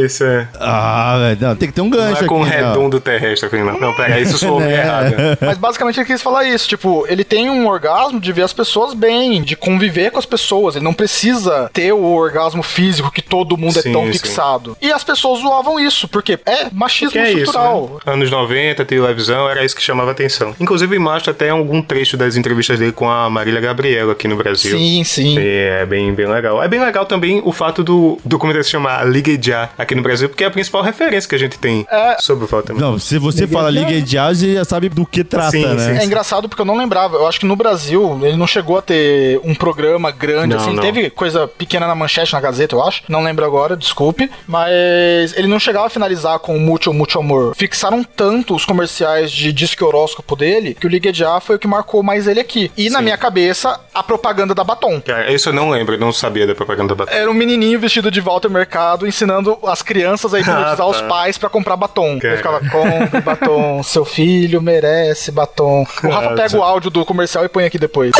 Isso, é. Ah, velho, não, tem que ter um Não gancho é com aqui. não. redondo terrestre aqui, não. Não, pera, isso soou Né? errado. Mas basicamente ele quis falar isso. Tipo, ele tem um orgasmo de ver as pessoas bem, de conviver com as pessoas. Ele não precisa ter o orgasmo físico que todo mundo Sim, é tão sim. fixado. E as pessoas zoavam isso, porque é machismo Que é isso, estrutural. né? Anos 90, televisão, era isso que chamava atenção. Inclusive, mostra até algum trecho das entrevistas dele com a Marília Gabriela aqui no Brasil. Sim, sim. E é bem, bem legal. É bem legal também o fato do documentário se chamar Liga Já aqui no Brasil, porque é a principal referência que a gente tem É. sobre o Walter. Não, se você fala Liga de Jazz, você já sabe do que trata, Sim, né? É engraçado porque eu não lembrava. Eu acho que no Brasil ele não chegou a ter um programa grande Não, assim. não. Teve coisa pequena na manchete, na Gazeta, eu acho. Não lembro agora, desculpe. Mas ele não chegava a finalizar com o Mucho, Mucho Amor. Fixaram tanto os comerciais de disco e horóscopo dele que o Liga Já foi o que marcou mais ele aqui. E na minha cabeça, a propaganda da Batom. Cara, isso eu não lembro, eu não sabia da propaganda da Batom. Era um menininho vestido de Walter Mercado ensinando as crianças a hipnotizar Ah, os tá. pais pra comprar batom. Cara. Ele ficava, compre batom, seu filho merece batom. O Rafa pega o áudio do comercial e põe aqui depois.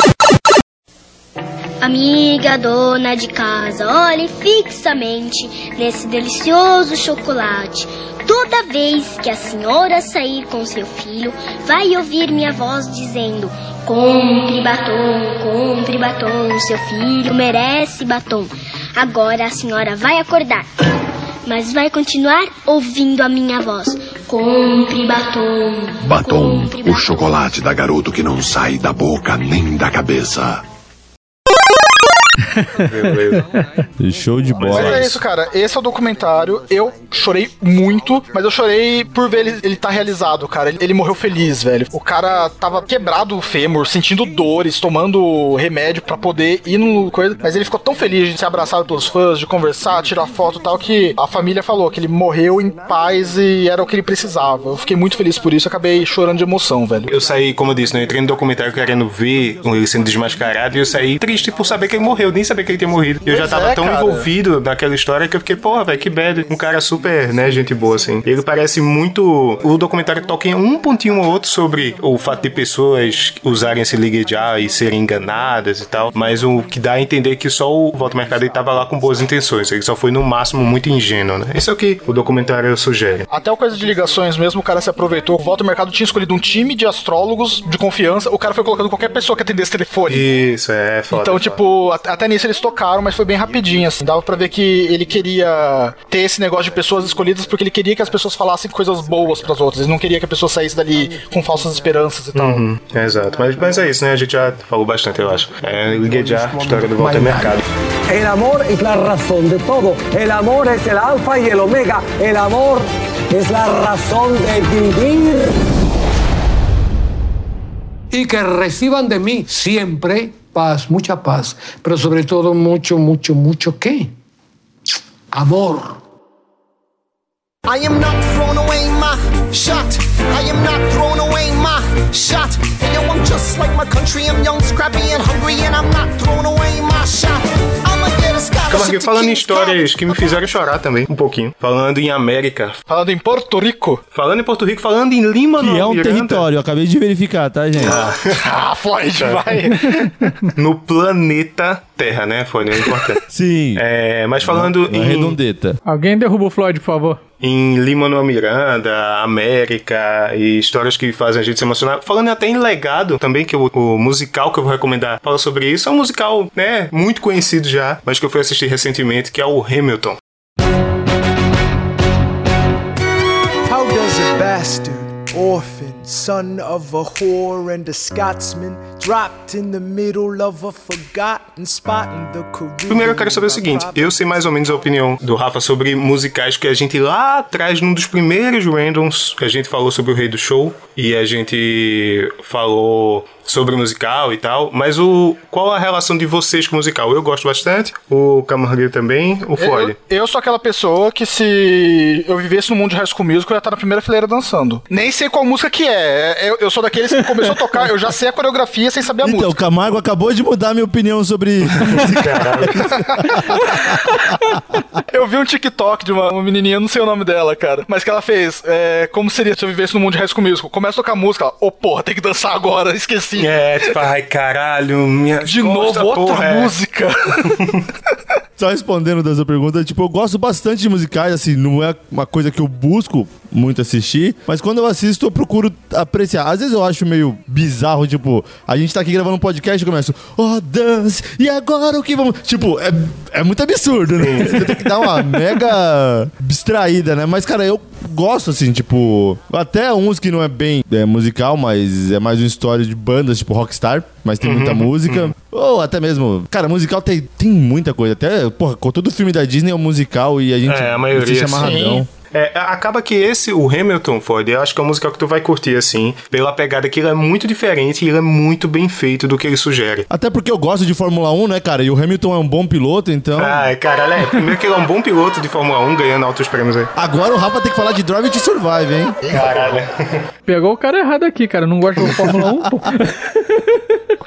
Amiga dona de casa, olhe fixamente nesse delicioso chocolate. Toda vez que a senhora sair com seu filho, vai ouvir minha voz dizendo: Compre batom, compre batom, seu filho merece batom. Agora a senhora vai acordar, mas vai continuar ouvindo a minha voz: Compre batom. Batom, o chocolate da garoto que não sai da boca nem da cabeça. Show de Mas bola. é isso, cara. Esse é o documentário. Eu chorei muito, mas eu chorei por ver ele, ele tá realizado, cara. Ele, ele morreu feliz, velho. O cara tava quebrado o fêmur, sentindo dores, tomando remédio pra poder ir no coisa. Mas ele ficou tão feliz de ser abraçado pelos fãs, de conversar, tirar foto e tal, que a família falou que ele morreu em paz e era o que ele precisava. Eu fiquei muito feliz por isso, acabei chorando de emoção, velho. Eu saí, como eu disse, né? Eu entrei no documentário querendo ver ele sendo desmascarado e eu saí triste por saber que ele morreu, nem saber que ele tinha morrido. Eu já Pois tava é, tão cara. envolvido naquela história que eu fiquei, porra, velho, que bad. Um cara super, né, gente boa, assim. Ele parece muito. O documentário toca em um pontinho ou outro sobre o fato de pessoas usarem esse ligue já e serem enganadas e tal. Mas o que dá a entender que só o Walter Mercado ele tava lá com boas intenções. Ele só foi no máximo muito ingênuo, né? Isso é o que o documentário sugere. Até o coisa de ligações mesmo, o cara se aproveitou. O Walter Mercado tinha escolhido um time de astrólogos de confiança. O cara foi colocando qualquer pessoa que atendesse telefone. Isso, é foda. Então, foda. tipo, at- até nisso eles tocaram, mas foi bem rapidinho, assim. Dava pra ver que ele queria ter esse negócio de pessoas escolhidas porque ele queria que as pessoas falassem coisas boas pras outras. Ele não queria que a pessoa saísse dali com falsas esperanças e tal. Uhum, é, exato. Mas, mas é isso, né? A gente já falou bastante, eu acho. É, liguei já a história do Walter Mercado. El amor es la razón de todo. El amor es el alfa y el omega. El amor es la razón de vivir. Y que reciban de mí siempre paz, mucha paz, pero sobre todo mucho, mucho, mucho qué? Amor. I am not throwing away my shot. I am not throwing away my shot. Yo, I'm just like my country. I'm young, scrappy, and hungry, and I'm not throwing away my shot. A Calma aqui, falando em histórias que me fizeram chorar também, um pouquinho. Falando em América. Falando em Porto Rico. Falando em Porto Rico, falando em Lima, Que é um território, eu acabei de verificar, tá, gente? Ah, Floyd, vai. no planeta terra, né? Foi né? importante. Sim. É, mas falando Não é em, redondeta. Alguém derruba o Floyd, por favor. em Lima-Manuel Miranda, América e histórias que fazem a gente se emocionar. Falando até em legado também, que o, o musical que eu vou recomendar fala sobre isso. É um musical, né, muito conhecido já, mas que eu fui assistir recentemente, que é o Hamilton. How does a bastard, orphan, son of a whore and a Scotsman, dropped in the middle of a forgotten spot in the Caribbean? Primeiro eu quero saber o seguinte, eu sei mais ou menos a opinião do Rafa sobre musicais que a gente lá atrás, num dos primeiros randoms, que a gente falou sobre o Rei do Show, e a gente falou sobre o musical e tal, mas o qual a relação de vocês com o musical? Eu gosto bastante, o Camargo também, o Floyd. Eu, eu sou aquela pessoa que se eu vivesse no mundo de High School Musical, eu ia estar na primeira fileira dançando. Nem sei qual música que é. Eu, eu sou daqueles que começou a tocar, eu já sei a coreografia sem saber a Então, o música. Camargo acabou de mudar minha opinião sobre. Eu vi um TikTok de uma, uma menininha, não sei o nome dela, cara, mas que ela fez, é, como seria se eu vivesse no mundo de High School Musical. Começa a tocar música, ela, ô porra, tem que dançar agora, esqueci. É, tipo, ai caralho, minha De novo, outra é. música. Só respondendo da sua pergunta, tipo, eu gosto bastante de musicais, assim, não é uma coisa que eu busco muito assistir, mas quando eu assisto eu procuro apreciar. Às vezes eu acho meio bizarro, tipo, a gente tá aqui gravando um podcast e eu começo, oh, dance, e agora o que vamos... Tipo, é, é muito absurdo, né? Você tem que dar uma mega abstraída, né? Mas, cara, eu gosto, assim, tipo, até uns que não é bem é, musical, mas é mais uma história de bandas, tipo Rockstar, mas tem muita música. Ou até mesmo, cara, musical tem, tem muita coisa. Até, porra, com todo filme da Disney é um musical e a gente É, a maioria, assiste amarradão. sim. É, acaba que esse, o Hamilton, Ford, eu acho que é um musical que tu vai curtir, assim, pela pegada que ele é muito diferente e ele é muito bem feito do que ele sugere. Até porque eu gosto de Fórmula 1, né, cara? E o Hamilton é um bom piloto, então. Ai, caralho, é, primeiro que ele é um bom piloto de Fórmula 1, ganhando altos prêmios aí. Agora o Rafa tem que falar de Drive to Survive, hein? Caralho. Pegou o cara errado aqui, cara. Não gosta do Fórmula 1, pô.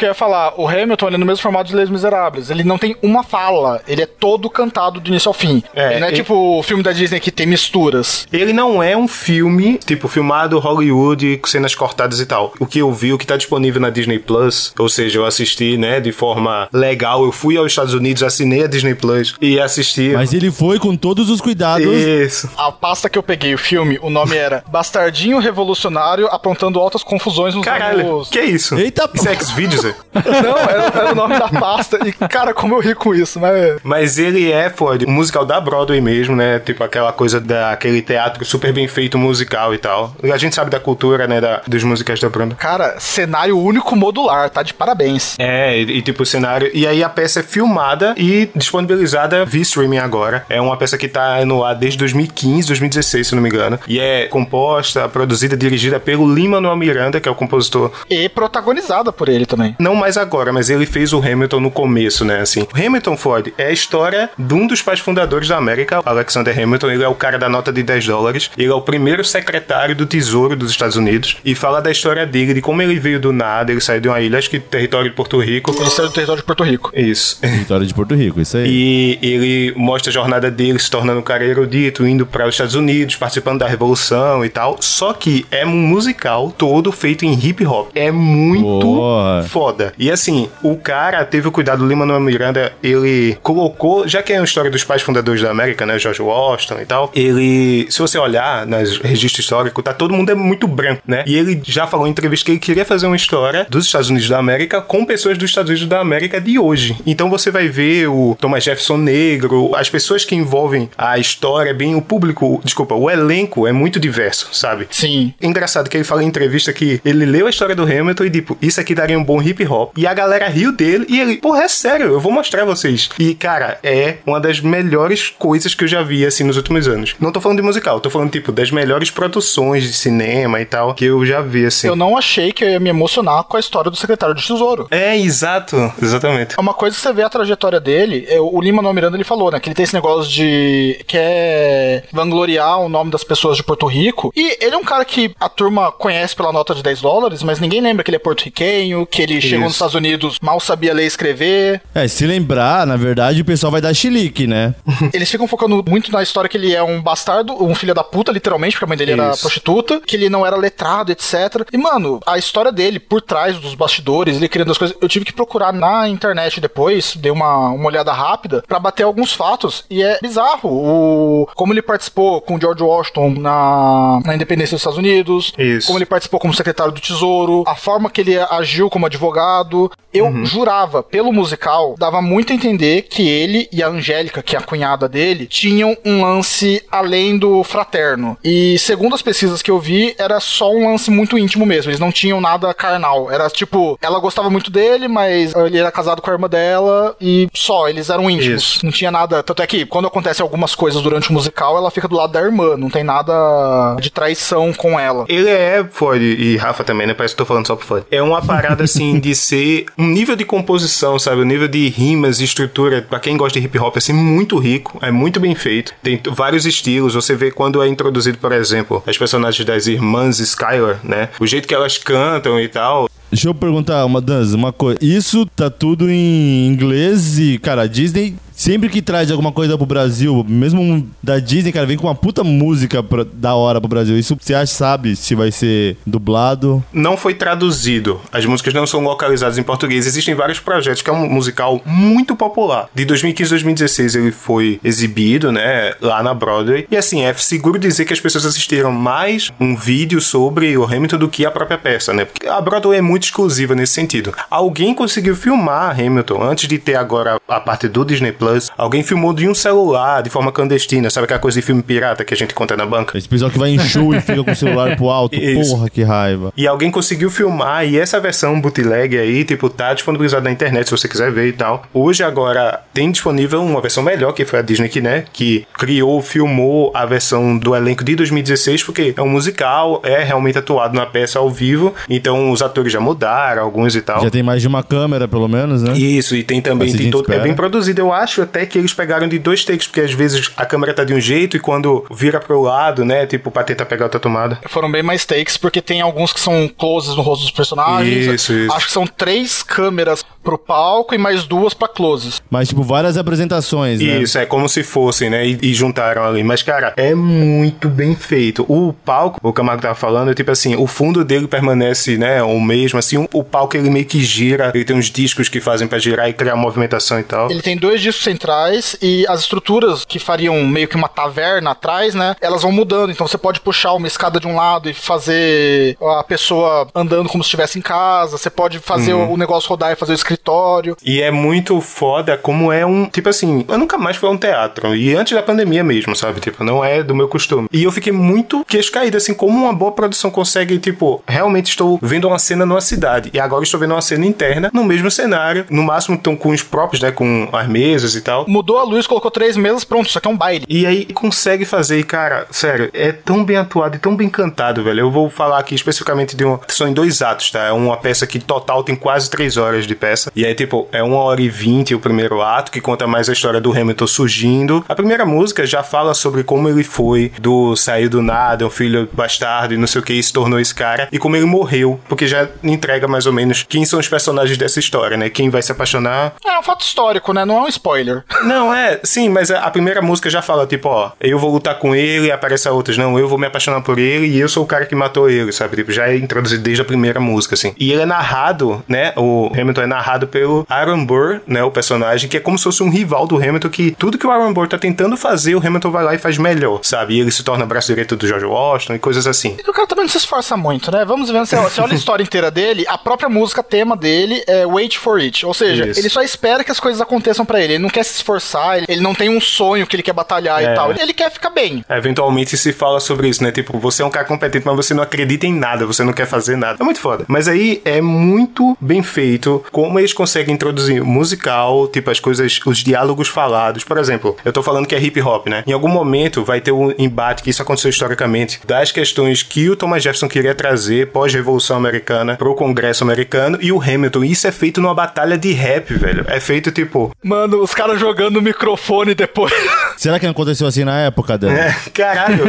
Porque eu ia falar, o Hamilton ele é no mesmo formato de Les Miseráveis. Ele não tem uma fala, ele é todo cantado do início ao fim. É, ele não é ele- tipo o filme da Disney que tem misturas. Ele não é um filme, tipo, filmado Hollywood com cenas cortadas e tal. O que eu vi, o que tá disponível na Disney Plus, ou seja, eu assisti, né, de forma legal. Eu fui aos Estados Unidos, assinei a Disney Plus e assisti. Mas ele foi com todos os cuidados. Isso. A pasta que eu peguei, o filme, o nome era Bastardinho Revolucionário aprontando altas confusões nos Caralho, anos... que isso? Eita, Isso é X-Videos, é? Não, era, era o nome da pasta. E, cara, como eu ri com isso, mas... Mas ele é, Ford, um musical da Broadway mesmo, né? Tipo aquela coisa daquele teatro super bem feito musical e tal. A gente sabe da cultura, né? Da, dos musicais da Broadway. Cara, cenário único modular, tá de parabéns. É, e, e tipo o cenário. E aí a peça é filmada e disponibilizada via streaming agora. É uma peça que tá no ar desde 2015, 2016, se não me engano. E é composta, produzida, dirigida pelo Lin-Manuel Miranda, que é o compositor. E protagonizada por ele também. Não mais agora, mas ele fez o Hamilton no começo, né? Assim. O Hamilton Ford é a história de um dos pais fundadores da América, Alexander Hamilton. Ele é o cara da nota de 10 dólares. Ele é o primeiro secretário do Tesouro dos Estados Unidos. E fala da história dele, de como ele veio do nada. Ele saiu de uma ilha, acho que território de Porto Rico. Ele saiu do território de Porto Rico. Isso. Vitória de Porto Rico, isso aí. E ele mostra a jornada dele se tornando um cara erudito, indo para os Estados Unidos, participando da Revolução e tal. Só que é um musical todo feito em hip hop. É muito Porra. foda. E assim, o cara teve o cuidado, o Lima Miranda, ele colocou, já que é uma história dos pais fundadores da América, né, George Washington e tal, ele, se você olhar nas registros históricos, tá todo mundo é muito branco, né? E ele já falou em entrevista que ele queria fazer uma história dos Estados Unidos da América com pessoas dos Estados Unidos da América de hoje. Então você vai ver o Thomas Jefferson negro, as pessoas que envolvem a história, bem o público, desculpa, o elenco é muito diverso, sabe? Sim. Engraçado que ele fala em entrevista que ele leu a história do Hamilton e tipo, isso aqui daria um bom hip hop. E a galera riu dele e ele, porra, é sério, eu vou mostrar a vocês. E cara, é uma das melhores coisas que eu já vi assim nos últimos anos. Não tô falando de musical, tô falando tipo das melhores produções de cinema e tal que eu já vi assim. Eu não achei que eu ia me emocionar com a história do secretário de Tesouro. É, exato, exatamente. É uma coisa que você vê a trajetória dele, é, o Lima no Miranda ele falou, né, que ele tem esse negócio de quer vangloriar o nome das pessoas de Porto Rico. E ele é um cara que a turma conhece pela nota de 10 dólares, mas ninguém lembra que ele é porto-riquenho, que ele chegou Isso. nos Estados Unidos, mal sabia ler e escrever. É, se lembrar, na verdade, o pessoal vai dar chilique, né? Eles ficam focando muito na história que ele é um bastardo, um filho da puta, literalmente, porque a mãe dele era Isso. prostituta, que ele não era letrado, etc. E, mano, a história dele, por trás dos bastidores, ele criando as coisas, eu tive que procurar na internet depois, dei uma, uma olhada rápida, pra bater alguns fatos, e é bizarro o, como ele participou com o George Washington na, na independência dos Estados Unidos, Isso. como ele participou como secretário do Tesouro, a forma que ele agiu como advogado advogado, eu Uhum. jurava, pelo musical, dava muito a entender que ele e a Angélica, que é a cunhada dele, tinham um lance além do fraterno. E segundo as pesquisas que eu vi, era só um lance muito íntimo mesmo. Eles não tinham nada carnal. Era tipo, ela gostava muito dele, mas ele era casado com a irmã dela e só, eles eram íntimos. Não tinha nada. Tanto é que quando acontece algumas coisas durante o musical, ela fica do lado da irmã. Não tem nada de traição com ela. Ele é, Ford e Rafa também, né? Parece que tô falando só pro Ford. É uma parada assim de ser um nível de composição, sabe? Um nível de rimas e estrutura, pra quem gosta de hip hop, assim, muito rico. É muito bem feito. Tem vários estilos. Você vê quando é introduzido, por exemplo, as personagens das irmãs Skylar, né? O jeito que elas cantam e tal. Deixa eu perguntar, uma dança, uma coisa. Isso tá tudo em inglês e, cara, a Disney sempre que traz alguma coisa pro Brasil, mesmo da Disney, cara, vem com uma puta música pra- da hora pro Brasil. Isso você acha, sabe se vai ser dublado? não foi traduzido. As músicas não são localizadas em português. Existem vários projetos, que é um musical muito popular. De 2015 a 2016 ele foi exibido, né, lá na Broadway. E assim, é seguro dizer que as pessoas assistiram mais um vídeo sobre o Hamilton do que a própria peça, né? Porque a Broadway é muito exclusiva nesse sentido. Alguém conseguiu filmar Hamilton antes de ter agora a parte do Disney Plus. Alguém filmou de um celular, de forma clandestina. Sabe aquela coisa de filme pirata que a gente conta na banca? Esse pessoal que vai em show e fica com o celular pro alto. Isso. Porra, que raiva. E alguém conseguiu filmar, e essa versão bootleg aí, tipo, tá disponibilizada na internet se você quiser ver e tal. Hoje, agora, tem disponível uma versão melhor, que foi a Disney que, né, que criou, filmou a versão do elenco de 2016, porque é um musical, é realmente atuado na peça ao vivo, então os atores já mudaram, alguns e tal. Já tem mais de uma câmera, pelo menos, né? Isso, e tem também, tem todo, é bem produzido. Eu acho até que eles pegaram de dois takes, porque às vezes a câmera tá de um jeito e quando vira pro lado, né, tipo, pra tentar pegar outra tomada. Foram bem mais takes, porque tem alguns que são closes no rosto dos personagens. Isso, isso. Acho que são três câmeras pro palco e mais duas pra closes. Mas, tipo, várias apresentações, né? Isso, é como se fossem, né? E, e juntaram ali. Mas, cara, é muito bem feito. O palco, o Camargo tava falando, é tipo assim, o fundo dele permanece, né? O mesmo, assim. O, o palco ele meio que gira. Ele tem uns discos que fazem pra girar e criar movimentação e tal. Ele tem dois discos centrais e as estruturas que fariam meio que uma taverna atrás, né? Elas vão mudando. Então você pode puxar uma escada de um lado e fazer a pessoa andando como se estivesse em casa. Você pode fazer Uhum. o negócio rodar e fazer o escritório. E é muito foda como é um. Tipo assim, eu nunca mais fui a um teatro. E antes da pandemia mesmo, sabe? Tipo, não é do meu costume. E eu fiquei muito queixo caído, assim, como uma boa produção consegue, tipo, realmente estou vendo uma cena numa cidade. E agora estou vendo uma cena interna no mesmo cenário. No máximo estão com os próprios, né? Com as mesas e tal. Mudou a luz, colocou três mesas, pronto, isso aqui é um baile. E aí consegue fazer, e cara, sério, é tão bem atuado e tão bem cantado, velho. Eu vou falar aqui especificamente de uma. São em dois atos, tá? É uma peça que total tem quase três horas de peça. E aí, tipo, é uma hora e vinte o primeiro ato, que conta mais a história do Hamilton surgindo. A primeira música já fala sobre como ele foi do sair do nada, um filho bastardo e não sei o que, e se tornou esse cara. E como ele morreu, porque já entrega mais ou menos quem são os personagens dessa história, né? Quem vai se apaixonar. É um fato histórico, né? Não é um spoiler. Não, é, sim, mas a primeira música já fala, tipo, ó, eu vou lutar com ele, e aparece a outras, não, eu vou me apaixonar por ele e eu sou o cara que matou ele, sabe? Tipo, já é introduzido desde a primeira música, assim. E ele é narrado, né? O Hamilton é narrado pelo Aaron Burr, né? O personagem, que é como se fosse um rival do Hamilton, que tudo que o Aaron Burr tá tentando fazer, o Hamilton vai lá e faz melhor, sabe? E ele se torna braço direito do George Washington e coisas assim. E o cara também não se esforça muito, né? Vamos ver, você, você olha a história inteira dele, a própria música tema dele é Wait for It. Ou seja, Isso. ele só espera que as coisas aconteçam pra ele. Ele não quer se esforçar, ele, não tem um sonho que ele quer batalhar É. e tal. Ele quer ficar bem. Eventualmente se fala sobre isso, né? Tipo, você é um cara competente, mas você não acredita em nada, você não quer fazer nada. É muito foda. Mas aí é muito bem feito como eles conseguem introduzir musical, tipo as coisas, os diálogos falados. Por exemplo, eu tô falando que é hip hop, né? Em algum momento vai ter um embate, que isso aconteceu historicamente, das questões que o Thomas Jefferson queria trazer pós-revolução americana pro Congresso americano e o Hamilton. Isso é feito numa batalha de rap, velho. É feito tipo. Mano, os caras jogando o microfone depois. Será que não aconteceu assim na época, Dan? É, caralho.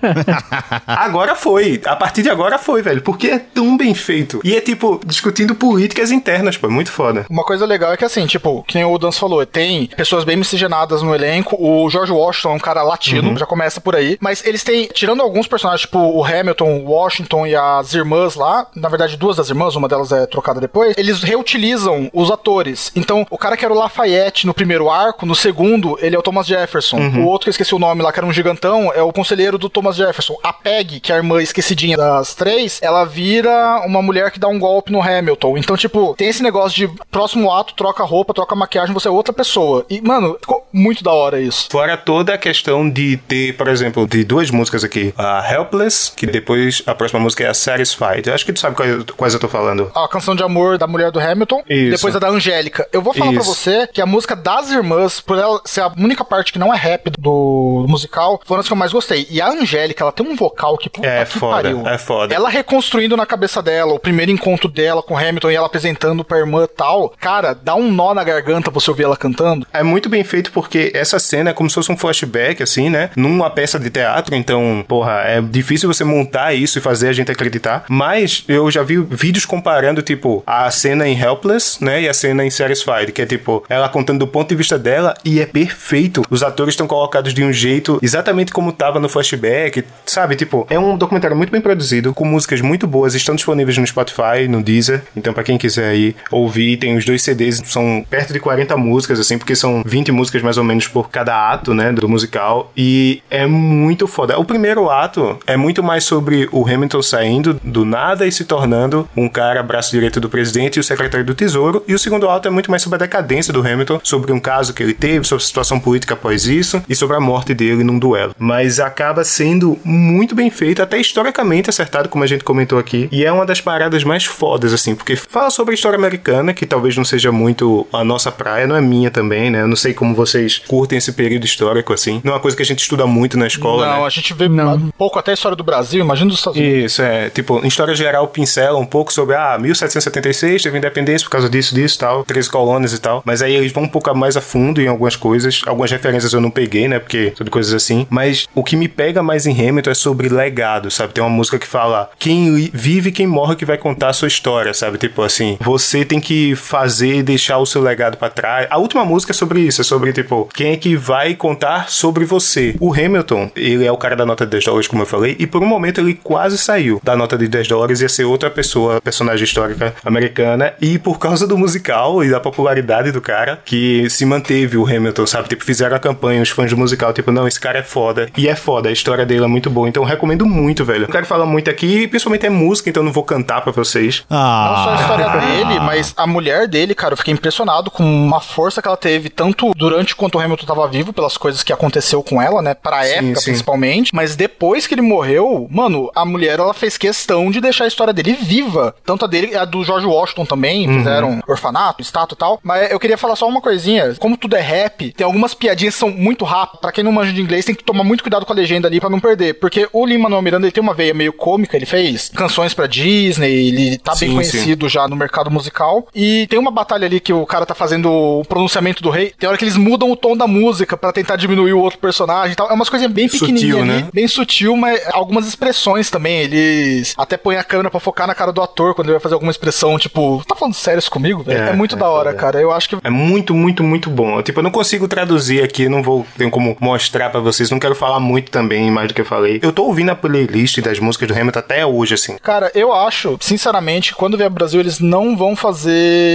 agora foi. A partir de agora foi, velho. Porque é tão bem feito. E é tipo, discutindo políticas internas, pô. É muito foda. Uma coisa legal é que assim, tipo, que nem o Dan falou, tem pessoas bem miscigenadas no elenco. O George Washington é um cara latino, já começa por aí. Mas eles têm, tirando alguns personagens, tipo o Hamilton, o Washington e as irmãs lá, na verdade duas das irmãs, uma delas é trocada depois, eles reutilizam os atores. Então, o cara que era o Lafayette no primeiro arco, no segundo, ele é o Thomas Jefferson. O outro que eu esqueci o nome lá, que era um gigantão, é o conselheiro do Thomas Jefferson. A Peg, que é a irmã esquecidinha das três, ela vira uma mulher que dá um golpe no Hamilton. Então, tipo, tem esse negócio de próximo ato, troca roupa, troca maquiagem, você é outra pessoa. E, mano, ficou muito da hora isso. Fora toda a questão de ter, por exemplo, de duas músicas aqui. A Helpless, que depois a próxima música é a Satisfied. Eu acho que tu sabe quais, quais eu tô falando. A canção de amor da mulher do Hamilton, Isso. depois a da Angélica. Eu vou falar pra Isso. você que a música das irmãs, por ela ser a única parte que não é rap do musical, foram as que eu mais gostei. E a Angélica, ela tem um vocal que puta É que foda, pariu. é foda. Ela reconstruindo na cabeça dela o primeiro encontro dela com Hamilton e ela apresentando pra irmã tal. Cara, dá um nó na garganta você ouvir ela cantando. É muito bem feito porque essa cena é como se fosse um flashback, assim, né? Numa peça de teatro, então, porra, é difícil você montar isso e fazer a gente acreditar. Mas eu já vi vídeos comparando, tipo, a cena em Helpless, né? E a cena em Satisfied, que é tipo, ela contando do ponto de vista dela e é perfeito. Os atores estão colocados de um jeito exatamente como tava no flashback, sabe? Tipo, é um documentário muito bem produzido, com músicas muito boas, estão disponíveis no Spotify, no Deezer. Então, pra quem quiser aí ouvir, tem os dois CDs, são perto de 40 músicas, assim, porque são 20 músicas mais ou menos por cada ato, né, do musical. E é muito foda. O primeiro ato é muito mais sobre o Hamilton saindo do nada e se tornando um cara braço direito do presidente e o secretário do tesouro. E o segundo ato é muito mais sobre a decadência do Hamilton, sobre um caso que ele teve, sobre a situação política após isso e sobre a morte dele num duelo. Mas acaba sendo muito bem feito, até historicamente acertado, como a gente comentou aqui. E é uma das paradas mais fodas, assim, porque fala sobre a história americana, que talvez não seja muito a nossa praia, não é minha também, né? Eu não sei como vocês curtem esse período histórico, assim. Não é uma coisa que a gente estuda muito na escola, não, né? a gente vê um pouco até a história do Brasil, imagina dos Estados Unidos. Isso, é. Tipo, em história geral, pincela um pouco sobre, ah, 1776 teve independência por causa disso, disso tal, 13 colônias e tal. Mas aí eles vão um pouco mais a fundo em algumas coisas. Algumas referências eu não peguei, né? Porque são de coisas assim. Mas o que me pega mais em Hamilton é sobre legado, sabe? Tem uma música que fala: quem vive, quem morre que vai contar a sua história, sabe? Tipo assim, você tem que fazer e deixar o seu legado pra trás. A última música é sobre isso, é sobre, tipo, quem é que vai contar sobre você. O Hamilton, ele é o cara da nota de 10 dólares, como eu falei, e por um momento ele quase saiu da nota de 10 dólares, ia ser outra pessoa, personagem histórica americana, e por causa do musical e da popularidade do cara, que se manteve o Hamilton, sabe? Tipo, fizeram a campanha, os fãs do musical, tipo, não, esse cara é foda. E é foda, a história dele é muito boa, então eu recomendo muito, velho. Não quero falar muito aqui, principalmente é música, então eu não vou cantar pra vocês. Não só a história Ah. dele, mas a mulher dele, cara, eu fiquei impressionado com uma força que ela teve, tanto durante quanto o Hamilton tava vivo, pelas coisas que aconteceu com ela, né? Pra Sim, época, sim. principalmente. Mas depois que ele morreu, mano, a mulher, ela fez questão de deixar a história dele viva. Tanto a dele, a do George Washington também, Uhum. fizeram orfanato, estátua e tal. Mas eu queria falar só uma coisinha. Como tudo é rap, tem algumas piadinhas que são muito rápidas. Pra quem não manja de inglês, tem que tomar muito cuidado com a legenda ali pra não perder. Porque o Lin-Manuel Miranda, ele tem uma veia meio cômica, ele fez canções pra Disney, ele tá bem Sim, conhecido já no mercado musical. E tem uma batalha ali que o cara tá fazendo o pronunciamento do rei. Tem hora que eles mudam o tom da música pra tentar diminuir o outro personagem e tal. É umas coisinhas bem Sutil, pequenininhas ali, né? bem sutil, mas algumas expressões também. Eles até põem a câmera pra focar na cara do ator quando ele vai fazer alguma expressão, tipo, tá falando sério isso comigo, velho? É, É, muito é da hora, foda. cara. Eu acho que É muito, muito, muito bom. Tipo, eu não consigo traduzir aqui, não vou ter como mostrar pra vocês. Não quero falar muito também, mais do que eu falei. Eu tô ouvindo a playlist das músicas do Hamilton até hoje, assim. Cara, eu acho, sinceramente, quando vier ao Brasil, eles não vão fazer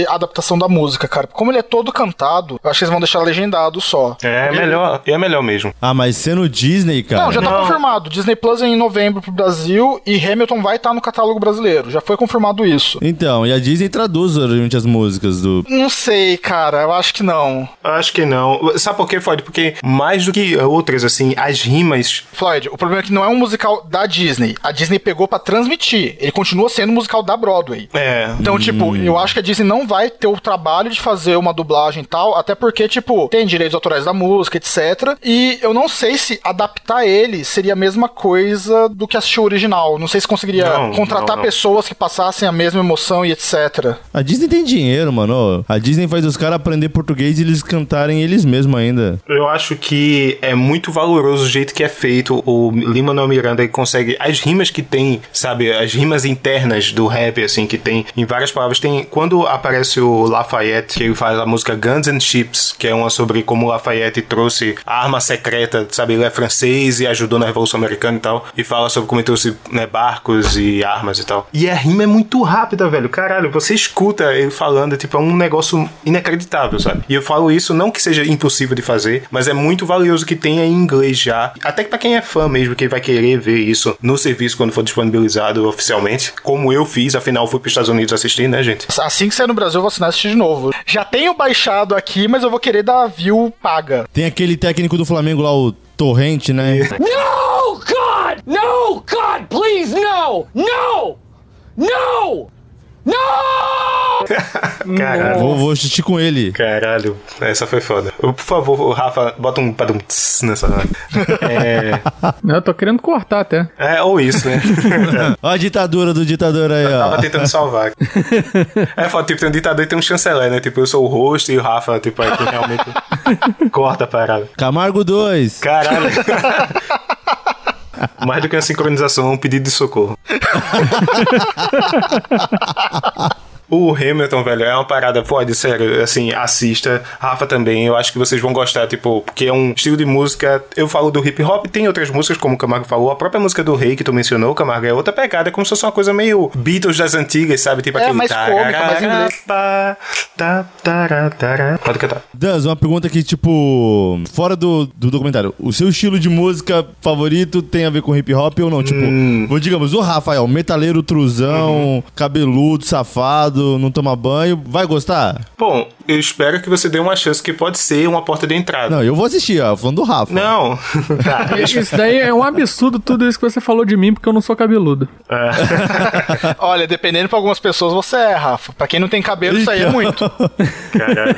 adaptação da música, cara. Como ele é todo cantado, eu acho que eles vão deixar legendado só. É melhor, é melhor mesmo. Ah, mas sendo Disney, cara. Não, já tá confirmado. Disney Plus é em novembro pro Brasil e Hamilton vai estar no catálogo brasileiro. Já foi confirmado isso. Então, e a Disney traduz geralmente as músicas do. Não sei, cara. Eu acho que não. Acho que não. Sabe por quê, Floyd? Porque mais do que outras, assim, as rimas. Floyd, o problema é que não é um musical da Disney. A Disney pegou pra transmitir. Ele continua sendo um musical da Broadway. É. Então, tipo, eu acho que a Disney não vai ter o trabalho de fazer uma dublagem e tal, até porque, tipo, tem direitos autorais da música, etc. E eu não sei se adaptar ele seria a mesma coisa do que assistir o original. Não sei se conseguiria Não, contratar não, não. pessoas que passassem a mesma emoção e etc. A Disney tem dinheiro, mano. A Disney faz os caras aprender português e eles cantarem eles mesmos ainda. Eu acho que é muito valoroso o jeito que é feito. O Lin-Manuel Miranda ele consegue as rimas que tem, sabe, as rimas internas do rap assim que tem em várias palavras. Tem quando aparece o Lafayette, que ele faz a música Guns and Chips, que é uma sobre como o Lafayette trouxe a arma secreta, sabe, ele é francês e ajudou na Revolução Americana e tal, e fala sobre como ele trouxe né, barcos e armas e tal. E a rima é muito rápida, velho. Caralho, você escuta ele falando, tipo, é um negócio inacreditável, sabe? E eu falo isso não que seja impossível de fazer, mas é muito valioso que tenha em inglês já. Até que pra quem é fã mesmo, que vai querer ver isso no serviço quando for disponibilizado oficialmente, como eu fiz, afinal fui pros Estados Unidos assistir, né, gente? Assim que sair no Brasil, eu vou assinar assistir de novo. Já tenho baixado aqui, mas eu vou querer dar view paga. Tem aquele técnico do Flamengo lá, o Torrente, né? No, God! No, God, please, no! No! No! No! Caralho. Vou, vou assistir com ele. Caralho, essa foi foda. Por favor, Rafa, bota um padum tss nessa hora. É, Eu tô querendo cortar até. é, ou isso, né? Ó a ditadura do ditador aí, Tava ó. tentando salvar. É foda, tipo, tem um ditador e tem um chanceler, né? Tipo, eu sou o host e o Rafa, tipo, aí que realmente corta a parada. Camargo 2. Caralho. Mais do que uma sincronização, um pedido de socorro. O Hamilton, velho, é uma parada, pode, sério, assim, assista. Rafa também, eu acho que vocês vão gostar, tipo, porque é um estilo de música. Eu falo do hip hop, tem outras músicas, como o Camargo falou, a própria música do Rei que tu mencionou, Camargo, é outra pegada, é como se fosse uma coisa meio Beatles das antigas, sabe? Tipo É, aquele. mais cômica, mais inglês. tá. Pode cantar. Dans, uma pergunta que, tipo, fora do, do documentário, o seu estilo de música favorito tem a ver com hip hop ou não? Tipo, Hum. digamos, o Rafael, metaleiro, truzão, cabeludo, safado, não toma banho, vai gostar? Bom, eu espero que você dê uma chance que pode ser uma porta de entrada. Não, eu vou assistir, ó, falando do Rafa. Não. Tá, deixa- Isso daí é um absurdo tudo isso que você falou de mim, porque eu não sou cabeludo. Olha, dependendo pra algumas pessoas, você é, Rafa. Pra quem não tem cabelo, isso aí é muito. Caralho.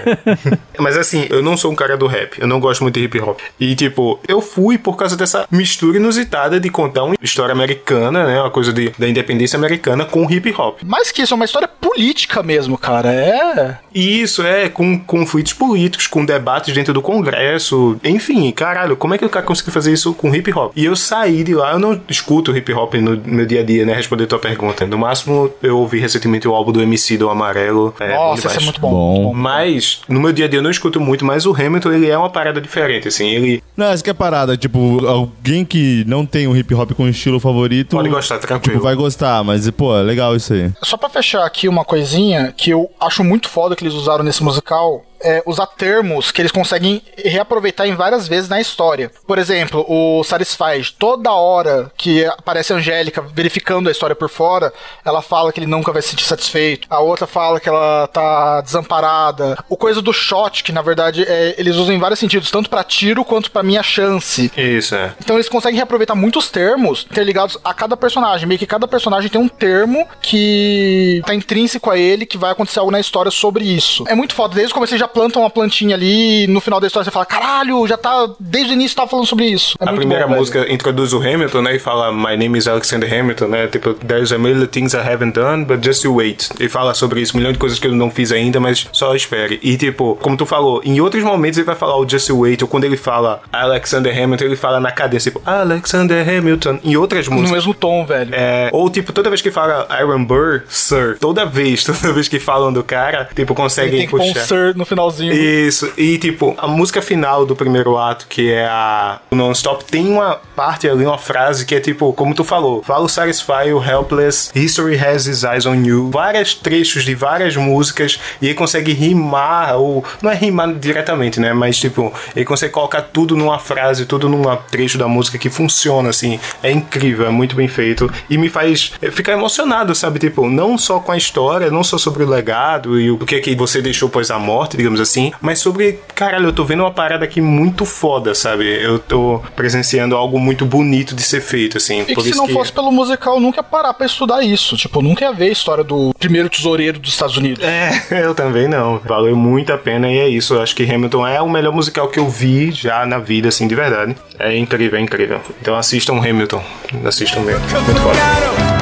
Mas assim, eu não sou um cara do rap. Eu não gosto muito de hip hop. E tipo, eu fui por causa dessa mistura inusitada de contar uma história americana, né? Uma coisa de, da independência americana com hip hop. Mais que isso, é uma história política mesmo, cara. É. E isso é com conflitos políticos, com debates dentro do Congresso. Enfim, caralho, como é que o cara conseguiu fazer isso com hip hop? E eu saí de lá, eu não escuto hip hop no meu dia a dia, né? Responder tua pergunta. No máximo, eu ouvi recentemente o álbum do MC do Amarelo. É, Nossa, esse é muito bom. Bom. Mas, no meu dia a dia eu não escuto muito, mas o Hamilton, ele é uma parada diferente, assim, ele Não, essa que é parada, tipo, alguém que não tem um hip hop com estilo favorito. pode gostar, tranquilo. Tipo, vai gostar, mas, pô, é legal isso aí. Só pra fechar aqui uma coisinha que eu acho muito foda que eles usaram nesse musical. É usar termos que eles conseguem reaproveitar em várias vezes na história. Por exemplo, o Satisfied, toda hora que aparece a Angélica verificando a história por fora, ela fala que ele nunca vai se sentir satisfeito. A outra fala que ela tá desamparada. O coisa do shot, que na verdade é, eles usam em vários sentidos, tanto pra tiro quanto pra minha chance. Isso, é. Então eles conseguem reaproveitar muitos termos interligados a cada personagem. Meio que cada personagem tem um termo que tá intrínseco a ele, que vai acontecer algo na história sobre isso. É muito foda. Desde o começo eles já plantam uma plantinha ali e no final da história você fala, caralho, já tá. Desde o início tava falando sobre isso. É a primeira bom, velho. música introduz o Hamilton, né? E fala My name is Alexander Hamilton, né? Tipo, there's a million things I haven't done, but just you wait. E fala sobre isso, um milhão de coisas que eu não fiz ainda, mas só espere. E tipo, como tu falou, em outros momentos ele vai falar o just you wait, ou quando ele fala Alexander Hamilton, ele fala na cadência, tipo, Alexander Hamilton. Em outras No músicas. mesmo tom, velho. É, ou tipo, toda vez que fala Iron Burr, Sir, toda vez, toda vez que falam do cara, tipo, Ele conseguem pôr um puxar. sir no finalzinho. Isso, e tipo, a música final do primeiro ato, que é a Non-Stop, tem uma parte ali, uma frase que é tipo, como tu falou, fala o Satisfy, o Helpless, History has his eyes on you, vários trechos de várias músicas, e ele consegue rimar, ou não é rimar diretamente, né, mas tipo, ele consegue colocar tudo numa frase, tudo num trecho da música que funciona, assim, é incrível, é muito bem feito, e me faz ficar emocionado, sabe, tipo, não só com a história, não só sobre o legado e o que é que você deixou após a morte, digamos assim, mas sobre, caralho, eu tô vendo uma parada aqui muito foda, sabe? Eu tô presenciando algo muito bonito de ser feito, assim. E por que se isso não que... fosse pelo musical, eu nunca ia parar pra estudar isso. Tipo, eu nunca ia ver a história do primeiro tesoureiro dos Estados Unidos. É, eu também não. Valeu muito a pena e é isso. Eu acho que Hamilton é o melhor musical que eu vi já na vida, assim, de verdade. É incrível, é incrível. Então assistam Hamilton. Assistam mesmo. Muito foda.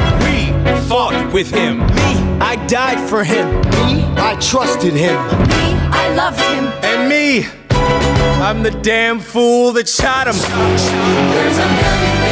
Fought with him. Me, I died for him. Me, I trusted him. Me, loved him. And me, I'm the damn fool that shot him.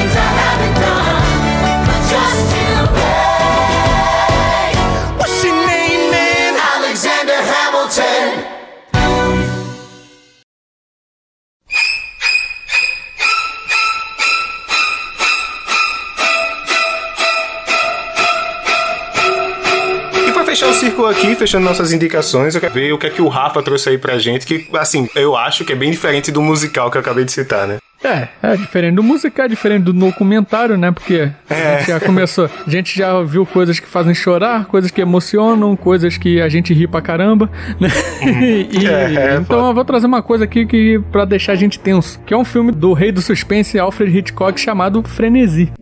Pra fechar o círculo aqui, fechando nossas indicações, eu quero ver o que é que o Rafa trouxe aí pra gente, que, assim, eu acho que é bem diferente do musical que eu acabei de citar, né? É, é diferente do musical, é diferente do documentário, né? Porque a É. gente já começou. A gente já viu coisas que fazem chorar, coisas que emocionam, coisas que a gente ri pra caramba, né? E- É, é, então eu vou trazer uma coisa aqui que para deixar a gente tenso, que é um filme do rei do suspense Alfred Hitchcock chamado Frenesi.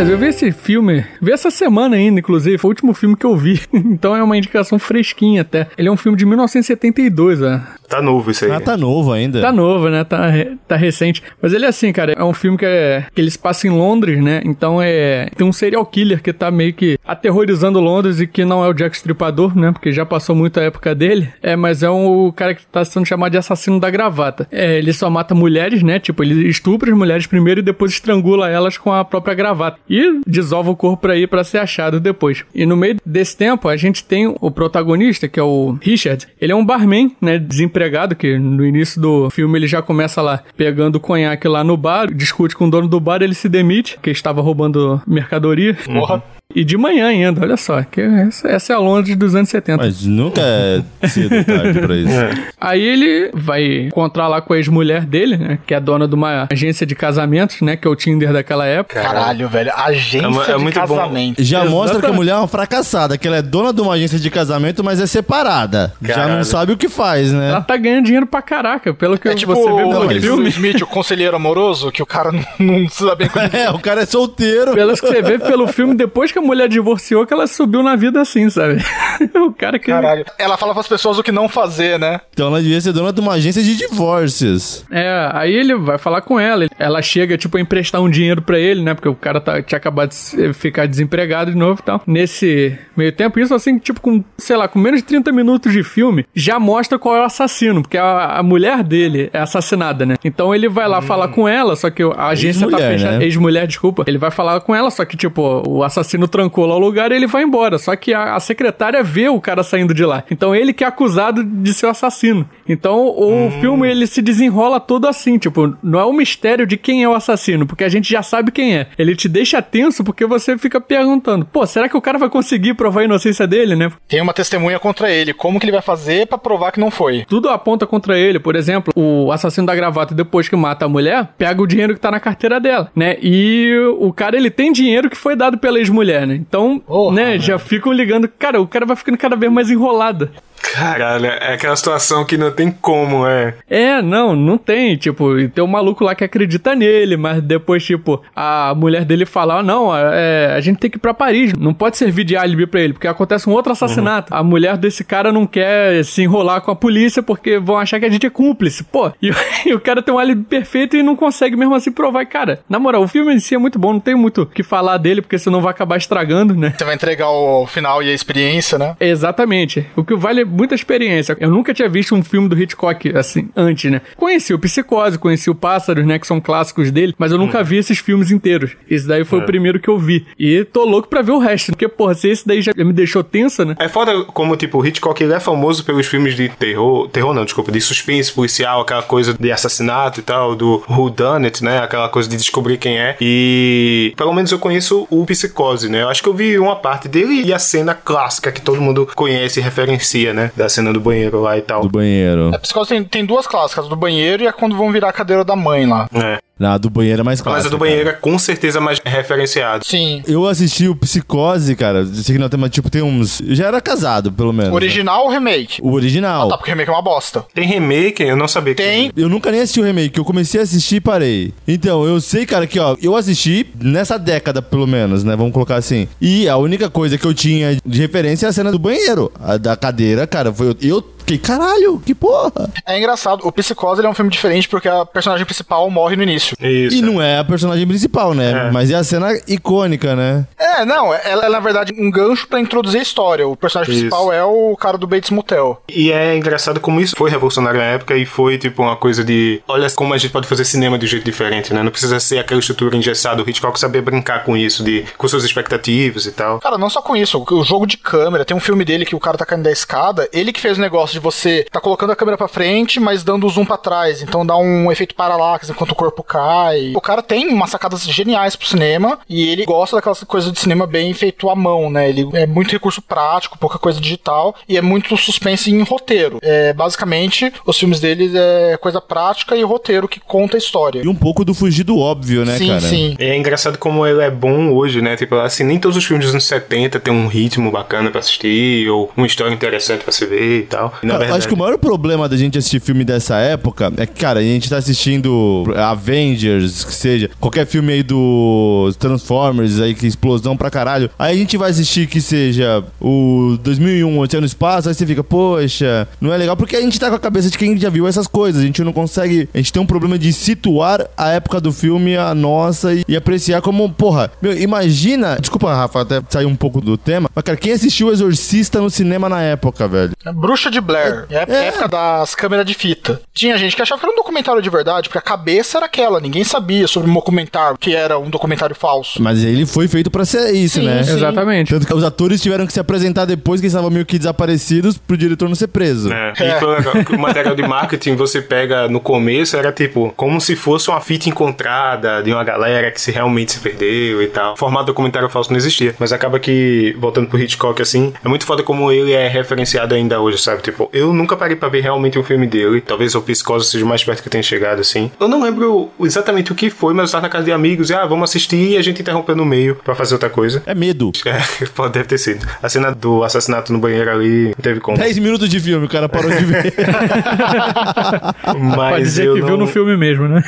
Cara, eu vi esse filme, vi essa semana ainda, inclusive, foi o último filme que eu vi. então é uma indicação fresquinha até. Ele é um filme de 1972, ó. Tá novo isso aí. Ah, tá novo ainda. Tá novo, né? Tá, tá recente. Mas ele é assim, cara. É um filme que, é, que ele se passa em Londres, né? Então é. Tem um serial killer que tá meio que aterrorizando Londres e que não é o Jack Stripador, né? Porque já passou muito a época dele. É, mas é um, o cara que tá sendo chamado de assassino da gravata. É, ele só mata mulheres, né? Tipo, ele estupra as mulheres primeiro e depois estrangula elas com a própria gravata. E desova o corpo pra ir pra ser achado depois. E no meio desse tempo, a gente tem o protagonista, que é o Richard. Ele é um barman, né? Desempregado, que no início do filme ele já começa lá pegando conhaque lá no bar, discute com o dono do bar, ele se demite, que estava roubando mercadoria. Porra. E de manhã ainda, olha só, que essa, essa é a Londres dos anos 70. Mas nunca é cedo tarde pra isso. Aí ele vai encontrar lá com a ex-mulher dele, né? Que é dona de uma agência de casamentos, né? Que é o Tinder daquela época. Caralho, velho. Agência É é de muito bom. casamento. Já mostra que a Exatamente. mulher é uma fracassada, que ela é dona de uma agência de casamento, mas é separada. Já Caralho. não sabe o que faz, né? Ela tá ganhando dinheiro pra caraca, pelo que É tipo você vê pelo filme. Will Smith, o conselheiro amoroso, que o cara não, não dá bem com ele. É, o cara é solteiro. Pelo que você vê pelo filme, depois que a mulher divorciou, que ela subiu na vida assim, sabe? o cara que. Caralho. Ela fala pras pessoas o que não fazer, né? Então ela devia ser dona de uma agência de divórcios. É, aí ele vai falar com ela. Ela chega, tipo, a emprestar um dinheiro pra ele, né? Porque o cara tá, tinha acabado de ficar desempregado de novo e tal. Nesse meio tempo, isso assim, tipo, com, sei lá, com menos de 30 minutos de filme, já mostra qual é o assassino, porque a, a mulher dele é assassinada, né? Então ele vai lá falar com ela, só que a agência tá Ex-mulher, fechada. né? Ex-mulher, desculpa. Ele vai falar com ela, só que, tipo, o assassino trancou lá o lugar e ele vai embora. Só que a, a secretária vê o cara saindo de lá. Então ele que é acusado de ser o assassino. Então o filme ele se desenrola todo assim, tipo, não é um mistério de quem é o assassino, porque a gente já sabe quem é. Ele te deixa tenso porque você fica perguntando, pô, será que o cara vai conseguir provar a inocência dele, né? Tem uma testemunha contra ele. Como que ele vai fazer pra provar que não foi? Tudo aponta contra ele. Por exemplo, o assassino da gravata, depois que mata a mulher, pega o dinheiro que tá na carteira dela, né? E o cara, ele tem dinheiro que foi dado pela ex-mulher, Então, Porra, né, velho. já ficam ligando. Cara, o cara vai ficando cada vez mais enrolado. Caralho, é aquela situação que não tem como, é. É, não, não tem. Tipo, e tem um maluco lá que acredita nele, mas depois, tipo, a mulher dele fala: ah, não, é, a gente tem que ir pra Paris. Não pode servir de álibi pra ele, porque acontece um outro assassinato. A mulher desse cara não quer se enrolar com a polícia porque vão achar que a gente é cúmplice. Pô, e, e o cara tem um álibi perfeito e não consegue mesmo assim provar. E, Cara, na moral, o filme em si é muito bom, não tem muito o que falar dele, porque senão vai acabar estragando, né? Você vai entregar o final e a experiência, né? Exatamente. O que vale é muita experiência. Eu nunca tinha visto um filme do Hitchcock assim, antes, né? Conheci o Psicose, conheci o Pássaros, né? Que são clássicos dele, mas eu nunca vi esses filmes inteiros. Esse daí foi É. o primeiro que eu vi. E tô louco pra ver o resto. Porque, porra, se esse daí já me deixou tensa, né? É foda como, tipo, o Hitchcock ele é famoso pelos filmes de terror. Terror não, desculpa, de suspense policial, aquela coisa de assassinato e tal, do Who Done It, né? Aquela coisa de descobrir quem é. E pelo menos eu conheço o Psicose, né? Eu acho que eu vi uma parte dele e a cena clássica que todo mundo conhece e referencia, né? Da cena do banheiro lá e tal. Do banheiro. A psicose tem, tem duas clássicas, do banheiro e a quando vão virar a cadeira da mãe lá. É. Na do banheiro é mais clássica. Mas a do banheiro é com certeza mais referenciado. Sim. Eu assisti o Psicose, cara. Sei que não tem, mas tipo, tem uns. Eu já era casado, pelo menos. Original ou remake? O original. Ah, tá, porque remake é uma bosta. Tem remake? Eu não sabia que Tem. Eu nunca nem assisti o remake, eu comecei a assistir e parei. Então, eu sei, cara, que ó, eu assisti nessa década, pelo menos, né? Vamos colocar assim. E a única coisa que eu tinha de referência é a cena do banheiro. A da cadeira, cara, foi. Eu fiquei, caralho, que porra. É engraçado, o Psicose ele é um filme diferente porque a personagem principal morre no início. Isso. E não é a personagem principal, né? Mas é a cena icônica, né? É, não, ela é na verdade um gancho pra introduzir a história. O personagem Isso. principal é o cara do Bates Motel. E é engraçado como isso foi revolucionário na época e foi tipo uma coisa de. Olha como a gente pode fazer cinema de um jeito diferente, né? Não precisa ser aquela estrutura engessada. O Hitchcock sabia brincar com isso, de, com suas expectativas e tal. Cara, não só com isso, o jogo de câmera, tem um filme dele que o cara tá caindo da escada, ele que fez o negócio de você tá colocando a câmera pra frente, mas dando o zoom pra trás, então dá um efeito paralaxe enquanto o corpo cai. O cara tem umas sacadas geniais pro cinema e ele gosta daquelas coisas de cinema bem feito à mão, né? Ele é muito recurso prático, pouca coisa digital e é muito suspense em roteiro. É, basicamente, os filmes dele é coisa prática e roteiro que conta a história. E um pouco do fugir do óbvio, né, sim, cara? sim. É engraçado como ele é bom hoje, né? Tipo, assim, nem todos os filmes dos anos 70 tem um ritmo bacana pra assistir, ou uma história interessante pra se ver e tal. Na Cara, verdade, Acho que o maior problema da gente assistir filme dessa época é que, cara, a gente tá assistindo Avengers, que seja, qualquer filme aí do Transformers, aí que explosão pra caralho. Aí a gente vai assistir que seja o 2001, Oceano no Espaço, aí você fica, poxa, não é legal, porque a gente tá com a cabeça de quem já viu essas coisas. A gente não consegue, a gente tem um problema de situar a época do filme, a nossa, e, e apreciar como, porra, meu, imagina, desculpa, Rafa, até sair um pouco do tema, mas, cara, quem assistiu o Exorcista no cinema na época, velho? É Bruxa de Blair, é, a época das câmeras de fita. Tinha gente que achava que era um documentário de verdade, porque a cabeça era aquela, ninguém sabia sobre um documentário, que era um documentário falso. Mas ele foi feito pra ser isso, Sim, né? sim. Exatamente. Tanto que os atores tiveram que se apresentar depois que eles estavam meio que desaparecidos pro diretor não ser preso. É, e legal. O material de marketing você pega no começo era tipo como se fosse uma fita encontrada de uma galera que se realmente se perdeu e tal. O formato documentário falso não existia. Mas acaba que, voltando pro Hitchcock assim, é muito foda como ele é referenciado ainda hoje, sabe? Tipo, eu nunca parei pra ver realmente um filme dele. Talvez o Psicose seja o mais perto que eu tenha chegado assim. Eu não lembro exatamente o que foi, mas eu tava na casa de amigos e ah, vamos assistir e a gente interrompeu no meio pra fazer outra coisa. É medo. É, pode deve ter sido. A cena do assassinato no banheiro ali não teve como. 10 minutos de filme, o cara parou de ver. Mas Pode dizer eu que não... viu no filme mesmo, né?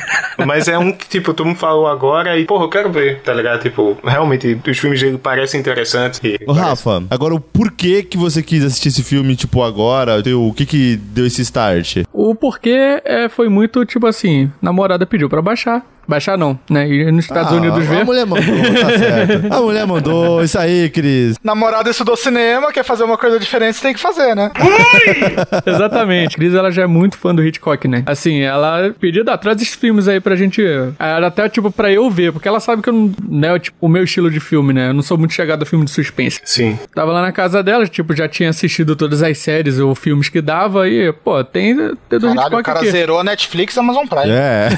Mas é um que, tipo, tu me falou agora e, porra, eu quero ver, tá ligado? Tipo, realmente, os filmes dele parecem interessantes. E Ô, Rafa, agora o porquê que você quis assistir esse filme, tipo, agora? O que que deu esse start? O porquê é, foi muito tipo assim: namorada pediu pra baixar. Baixar não, né? E nos Estados Ah, Unidos A ver. mulher mandou, tá certo. A mulher mandou, isso aí, Cris. Namorada estudou cinema, quer fazer uma coisa diferente, você tem que fazer, né? Exatamente. Cris, ela já é muito fã do Hitchcock, né? Assim, ela pediu, ah, traz esses filmes aí pra gente. Era até, tipo, pra eu ver, porque ela sabe que eu não. Né, tipo, o meu estilo de filme, né? Eu não sou muito chegado a filme de suspense. Sim. Tava lá na casa dela, tipo, já tinha assistido todas as séries ou filmes que dava e, pô, tem, tem do Caralho, o cara aqui. zerou a Netflix e Amazon Prime. É.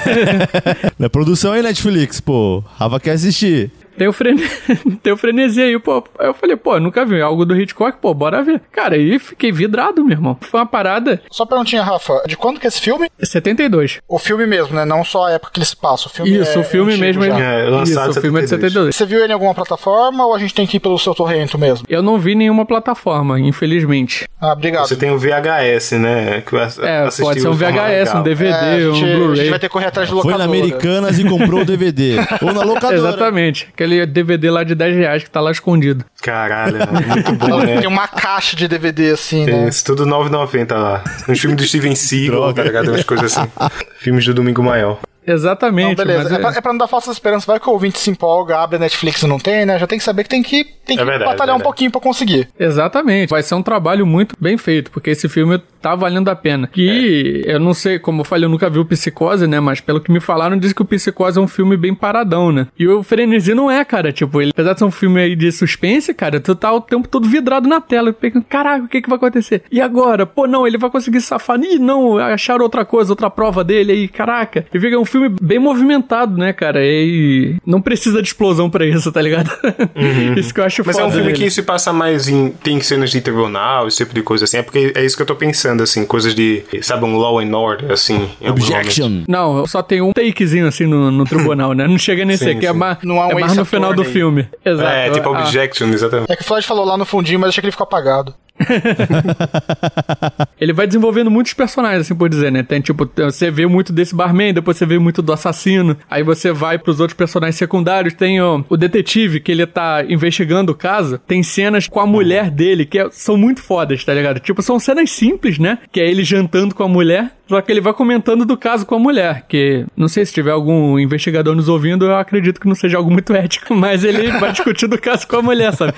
Na produção aí, Netflix, pô. Rafa quer assistir. Tem o, frene... tem o frenesi aí, pô. Aí eu falei, pô, nunca vi algo do Hitchcock, pô, bora ver. Cara, aí fiquei vidrado, meu irmão. Foi uma parada. Só perguntinha, Rafa, de quando que é esse filme? 72. O filme mesmo, né? Não só a época que ele se passa. O filme Isso, é o filme antigo mesmo. já. É, Isso, lançado o filme é de 72. Você viu ele em alguma plataforma ou a gente tem que ir pelo seu torrento mesmo? Eu não vi nenhuma plataforma, infelizmente. Ah, obrigado. Você tem o VHS, né? Que É, pode ser um VHS, um. DVD, É, gente, um a gente Blu-ray. vai ter que correr atrás de Foi locadora. na Americanas e comprou o DVD. Ou na locadora. Exatamente. Aquele DVD lá de 10 reais que tá lá escondido. Caralho, muito bom, né? Tem uma caixa de DVD assim, né? Isso, tudo 9,90 lá. Um filme do Steven Seagal, tá ligado? Umas coisas assim. Filmes do Domingo Maior. Exatamente. Não, beleza. mas É, pra, é pra não dar falsas esperanças. Vai que o ouvinte se empolga, abre a Netflix e não tem, né? Já tem que saber que tem que, tem que É verdade, batalhar um verdade. pouquinho pra conseguir. Exatamente. Vai ser um trabalho muito bem feito, porque esse filme tá valendo a pena. E eu não sei, como eu falei, eu nunca vi o Psicose, né? Mas pelo que me falaram, diz que o Psicose é um filme bem paradão, né? E o Frenesi não é, cara. Tipo, ele, apesar de ser um filme aí de suspense, cara, tu tá o tempo todo vidrado na tela. Pensando, caraca, o que que vai acontecer? E agora? Pô, não, ele vai conseguir safar. Ih, não, acharam outra coisa, outra prova dele aí, caraca. E fica um filme bem movimentado, né, cara? E não precisa de explosão pra isso, tá ligado? isso que eu acho Mas é foda um filme dele. que se passa mais em. Tem cenas de tribunal, esse tipo de coisa assim. É porque é isso que eu tô pensando, assim, coisas de. Sabe, um law and order, assim. momentos. Não, só tem um takezinho assim no, no tribunal, né? Não chega nesse Sim, aqui, é mais, Não há um é mais no final do Attorney. filme. Exato. É, tipo Ah, objection, exatamente. É que o Floyd falou lá no fundinho, mas achei que ele ficou apagado. Ele vai desenvolvendo muitos personagens, assim por dizer, né? Tem tipo, você vê muito desse barman, depois você vê muito do assassino, aí você vai pros outros personagens secundários. Tem ó, o detetive, que ele tá investigando o caso. Tem cenas com a mulher dele, que é- são muito fodas, tá ligado? Tipo, são cenas simples, né? Que é ele jantando com a mulher. Só que ele vai comentando do caso com a mulher, que não sei se tiver algum investigador nos ouvindo, eu acredito que não seja algo muito ético, mas ele vai discutir do caso com a mulher, sabe?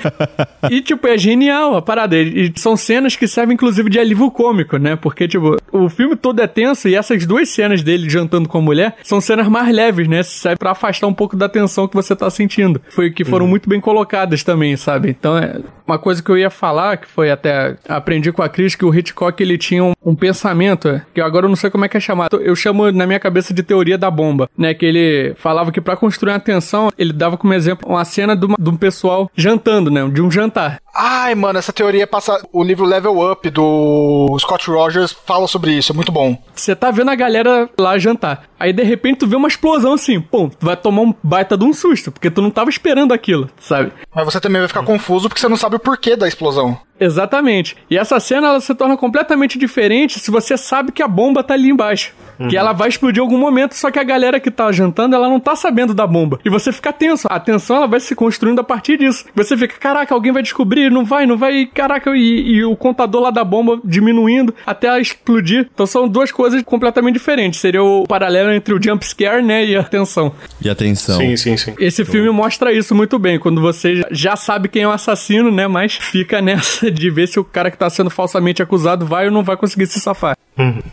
E, tipo, é genial a parada. E são cenas que servem, inclusive, de alívio cômico, né? Porque, tipo, o filme todo é tenso e essas duas cenas dele jantando com a mulher são cenas mais leves, né? Serve pra afastar um pouco da tensão que você tá sentindo. Foi que foram muito bem colocadas também, sabe? Então, é uma coisa que eu ia falar, que foi até aprendi com a Cris, que o Hitchcock, ele tinha um, um pensamento, que agora eu não sei como é que é chamado. Eu chamo na minha cabeça de teoria da bomba, né? Que ele falava que pra construir uma tensão, ele dava como exemplo uma cena de, uma- de um pessoal jantando, né? De um jantar. Ai, mano, essa teoria passa. O livro Level Up do Scott Rogers fala sobre isso, é muito bom. Você tá vendo a galera lá jantar. Aí de repente tu vê uma explosão assim, pum, tu vai tomar um baita de um susto, porque tu não tava esperando aquilo, sabe? Mas você também vai ficar confuso porque você não sabe o porquê da explosão. Exatamente. E essa cena ela se torna completamente diferente se você sabe que a bomba tá ali embaixo. Que ela vai explodir em algum momento, só que a galera que tá jantando, ela não tá sabendo da bomba. E você fica tenso. A tensão ela vai se construindo a partir disso. Você fica, caraca, alguém vai descobrir, não vai, não vai, caraca, e, e o contador lá da bomba diminuindo até ela explodir. Então são duas coisas completamente diferentes. Seria o paralelo entre o jump scare, né, e a tensão. E atenção. Sim, sim, sim. Esse filme mostra isso muito bem, quando você já sabe quem é o assassino, né? Mas fica nessa de ver se o cara que tá sendo falsamente acusado vai ou não vai conseguir se safar.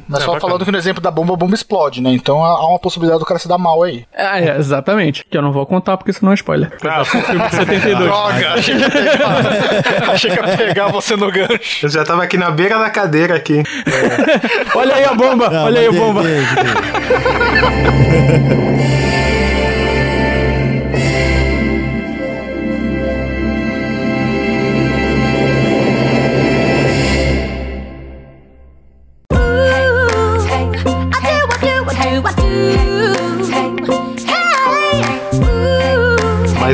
Mas só falando que no exemplo da bomba, a bomba explode, né? Então há uma possibilidade do cara se dar mal aí. Ah, é, exatamente. Que eu não vou contar porque senão é spoiler. Ah, Foi um filme de 72. Droga, achei que ia pegar, achei que ia pegar você no gancho. Eu já tava aqui na beira da cadeira aqui. Olha aí a bomba, Não, olha aí a bomba. de- de- de-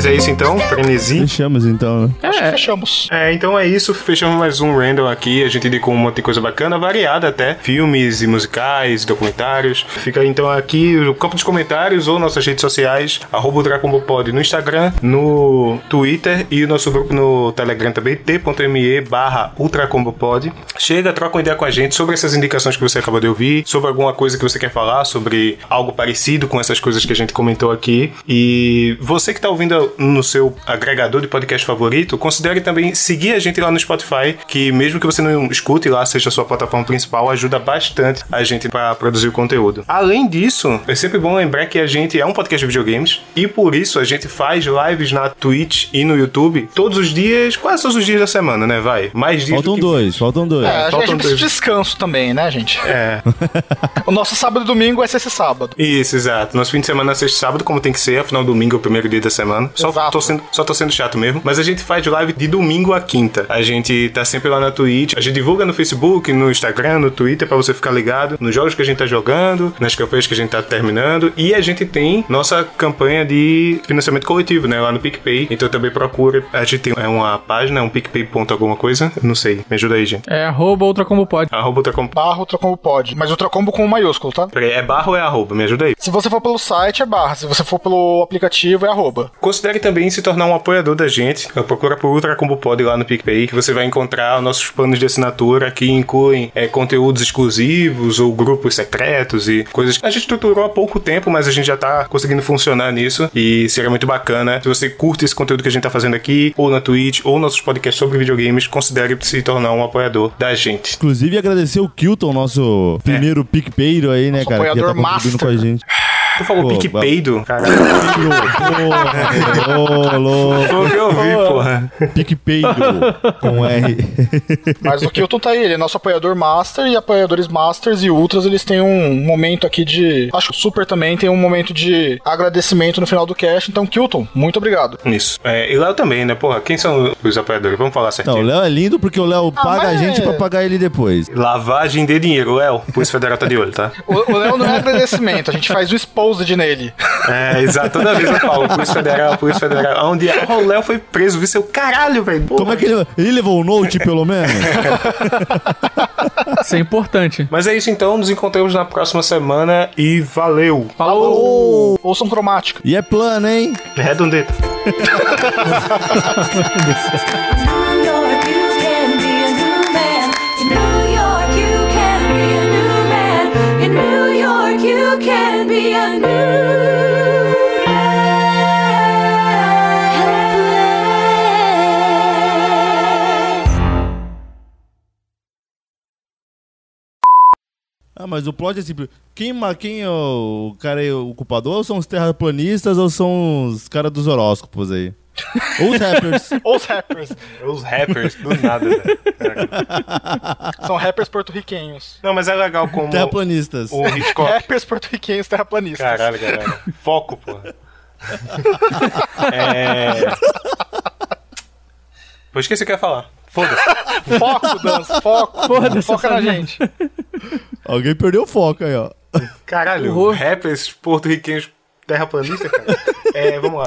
Mas é isso então, frenesi. Fechamos então, né? Acho que fechamos. É, então é isso. Fechamos mais um random aqui. A gente indicou um monte de coisa bacana, variada até. Filmes e musicais, documentários. Fica então aqui o campo dos comentários ou nossas redes sociais, arroba UltraComboPod no Instagram, no Twitter e o nosso grupo no Telegram também, t.me barra UltraComboPod. Chega, troca uma ideia com a gente sobre essas indicações que você acabou de ouvir, sobre alguma coisa que você quer falar, sobre algo parecido com essas coisas que a gente comentou aqui. E você que tá ouvindo no seu agregador de podcast favorito, considere também seguir a gente lá no Spotify, que mesmo que você não escute lá, seja a sua plataforma principal, ajuda bastante a gente para produzir o conteúdo. Além disso, é sempre bom lembrar que a gente é um podcast de videogames e por isso a gente faz lives na Twitch e no YouTube todos os dias, quase todos os dias da semana, né? Vai. Mais dias Faltam que... dois, faltam dois. É, a gente faltam precisa de dois. descanso também, né, gente? É. O nosso sábado e domingo vai ser esse sábado. Isso, exato. Nosso fim de semana é sexta e sábado, como tem que ser, afinal domingo é o primeiro dia da semana. Só Exato. tô, sendo, só tô sendo chato mesmo. Mas a gente faz live de domingo a quinta. A gente tá sempre lá na Twitch. A gente divulga no Facebook, no Instagram, no Twitter, pra você ficar ligado nos jogos que a gente tá jogando, nas campanhas que a gente tá terminando. E a gente tem nossa campanha de financiamento coletivo, né? Lá no PicPay. Então também procura. A gente tem é uma página, um PicPay ponto alguma coisa. Não sei. Me ajuda aí, gente. É arroba outra como pode. Arroba Ultracombo. Barra pode. Mas Ultracombo com maiúsculo, tá? Peraí, É barra ou é arroba? Me ajuda aí. Se você for pelo site, é barra. Se você for pelo aplicativo, é arroba. Considere também se tornar um apoiador da gente. Procura por Ultra Combo Pod lá no PicPay, que você vai encontrar nossos planos de assinatura que incluem é, conteúdos exclusivos ou grupos secretos e coisas que a gente estruturou há pouco tempo, mas a gente já tá conseguindo funcionar nisso e seria muito bacana. Se você curte esse conteúdo que a gente tá fazendo aqui, ou na Twitch, ou nossos podcasts sobre videogames, considere se tornar um apoiador da gente. Inclusive, agradecer o Kilton, nosso primeiro PicPeiro aí, né, Nosso cara? Que já tá apoiador contribuindo master. com a gente. Tu falou Pô, pique peido? Caralho. Ô, louco. Foi o que eu vi, porra. Pique peido com R. Mas o Kilton tá aí, ele é nosso apoiador master e apoiadores masters e ultras, eles têm um momento aqui de. Acho que o Super também tem um momento de agradecimento no final do cast. Então, Kilton, muito obrigado. Isso. É, e Léo também, né, porra? Quem são os apoiadores? Vamos falar Não, o certinho. Léo é lindo porque o Léo paga a mas gente é- pra pagar ele depois. Lavagem de dinheiro, Léo. Polícia Federal tá de olho, tá? O, o Léo não é agradecimento, a gente faz o exposed nele. É, exato. Toda vez eu falo, Polícia Federal, Polícia Federal. Onde é? Oh, o Léo foi preso, viu seu caralho, velho. Como é que ele. Ele levou o note, pelo menos? Isso é importante. Mas é isso então, nos encontramos na próxima semana e valeu! Falou! Ouçam cromática. E é plano, hein? Redondeta. Ah, mas o plot é simples. Quem, quem é o cara é o culpador? Ou são os terraplanistas ou são os caras dos horóscopos aí? Ou os rappers? Ou os rappers. Os rappers, do nada, velho. São rappers porto-riquenhos. Não, mas é legal como Terraplanistas. o Hitchcock. Rappers porto-riquenhos terraplanistas. Caralho, caralho. Foco, porra. é. Pois esqueci o que eu ia falar. Foda-se. Foco, Dan, foco. Foca na gente. Alguém perdeu o foco aí, ó. Caralho, Horror. rappers porto-riquenhos terraplanistas, cara. É, vamos lá.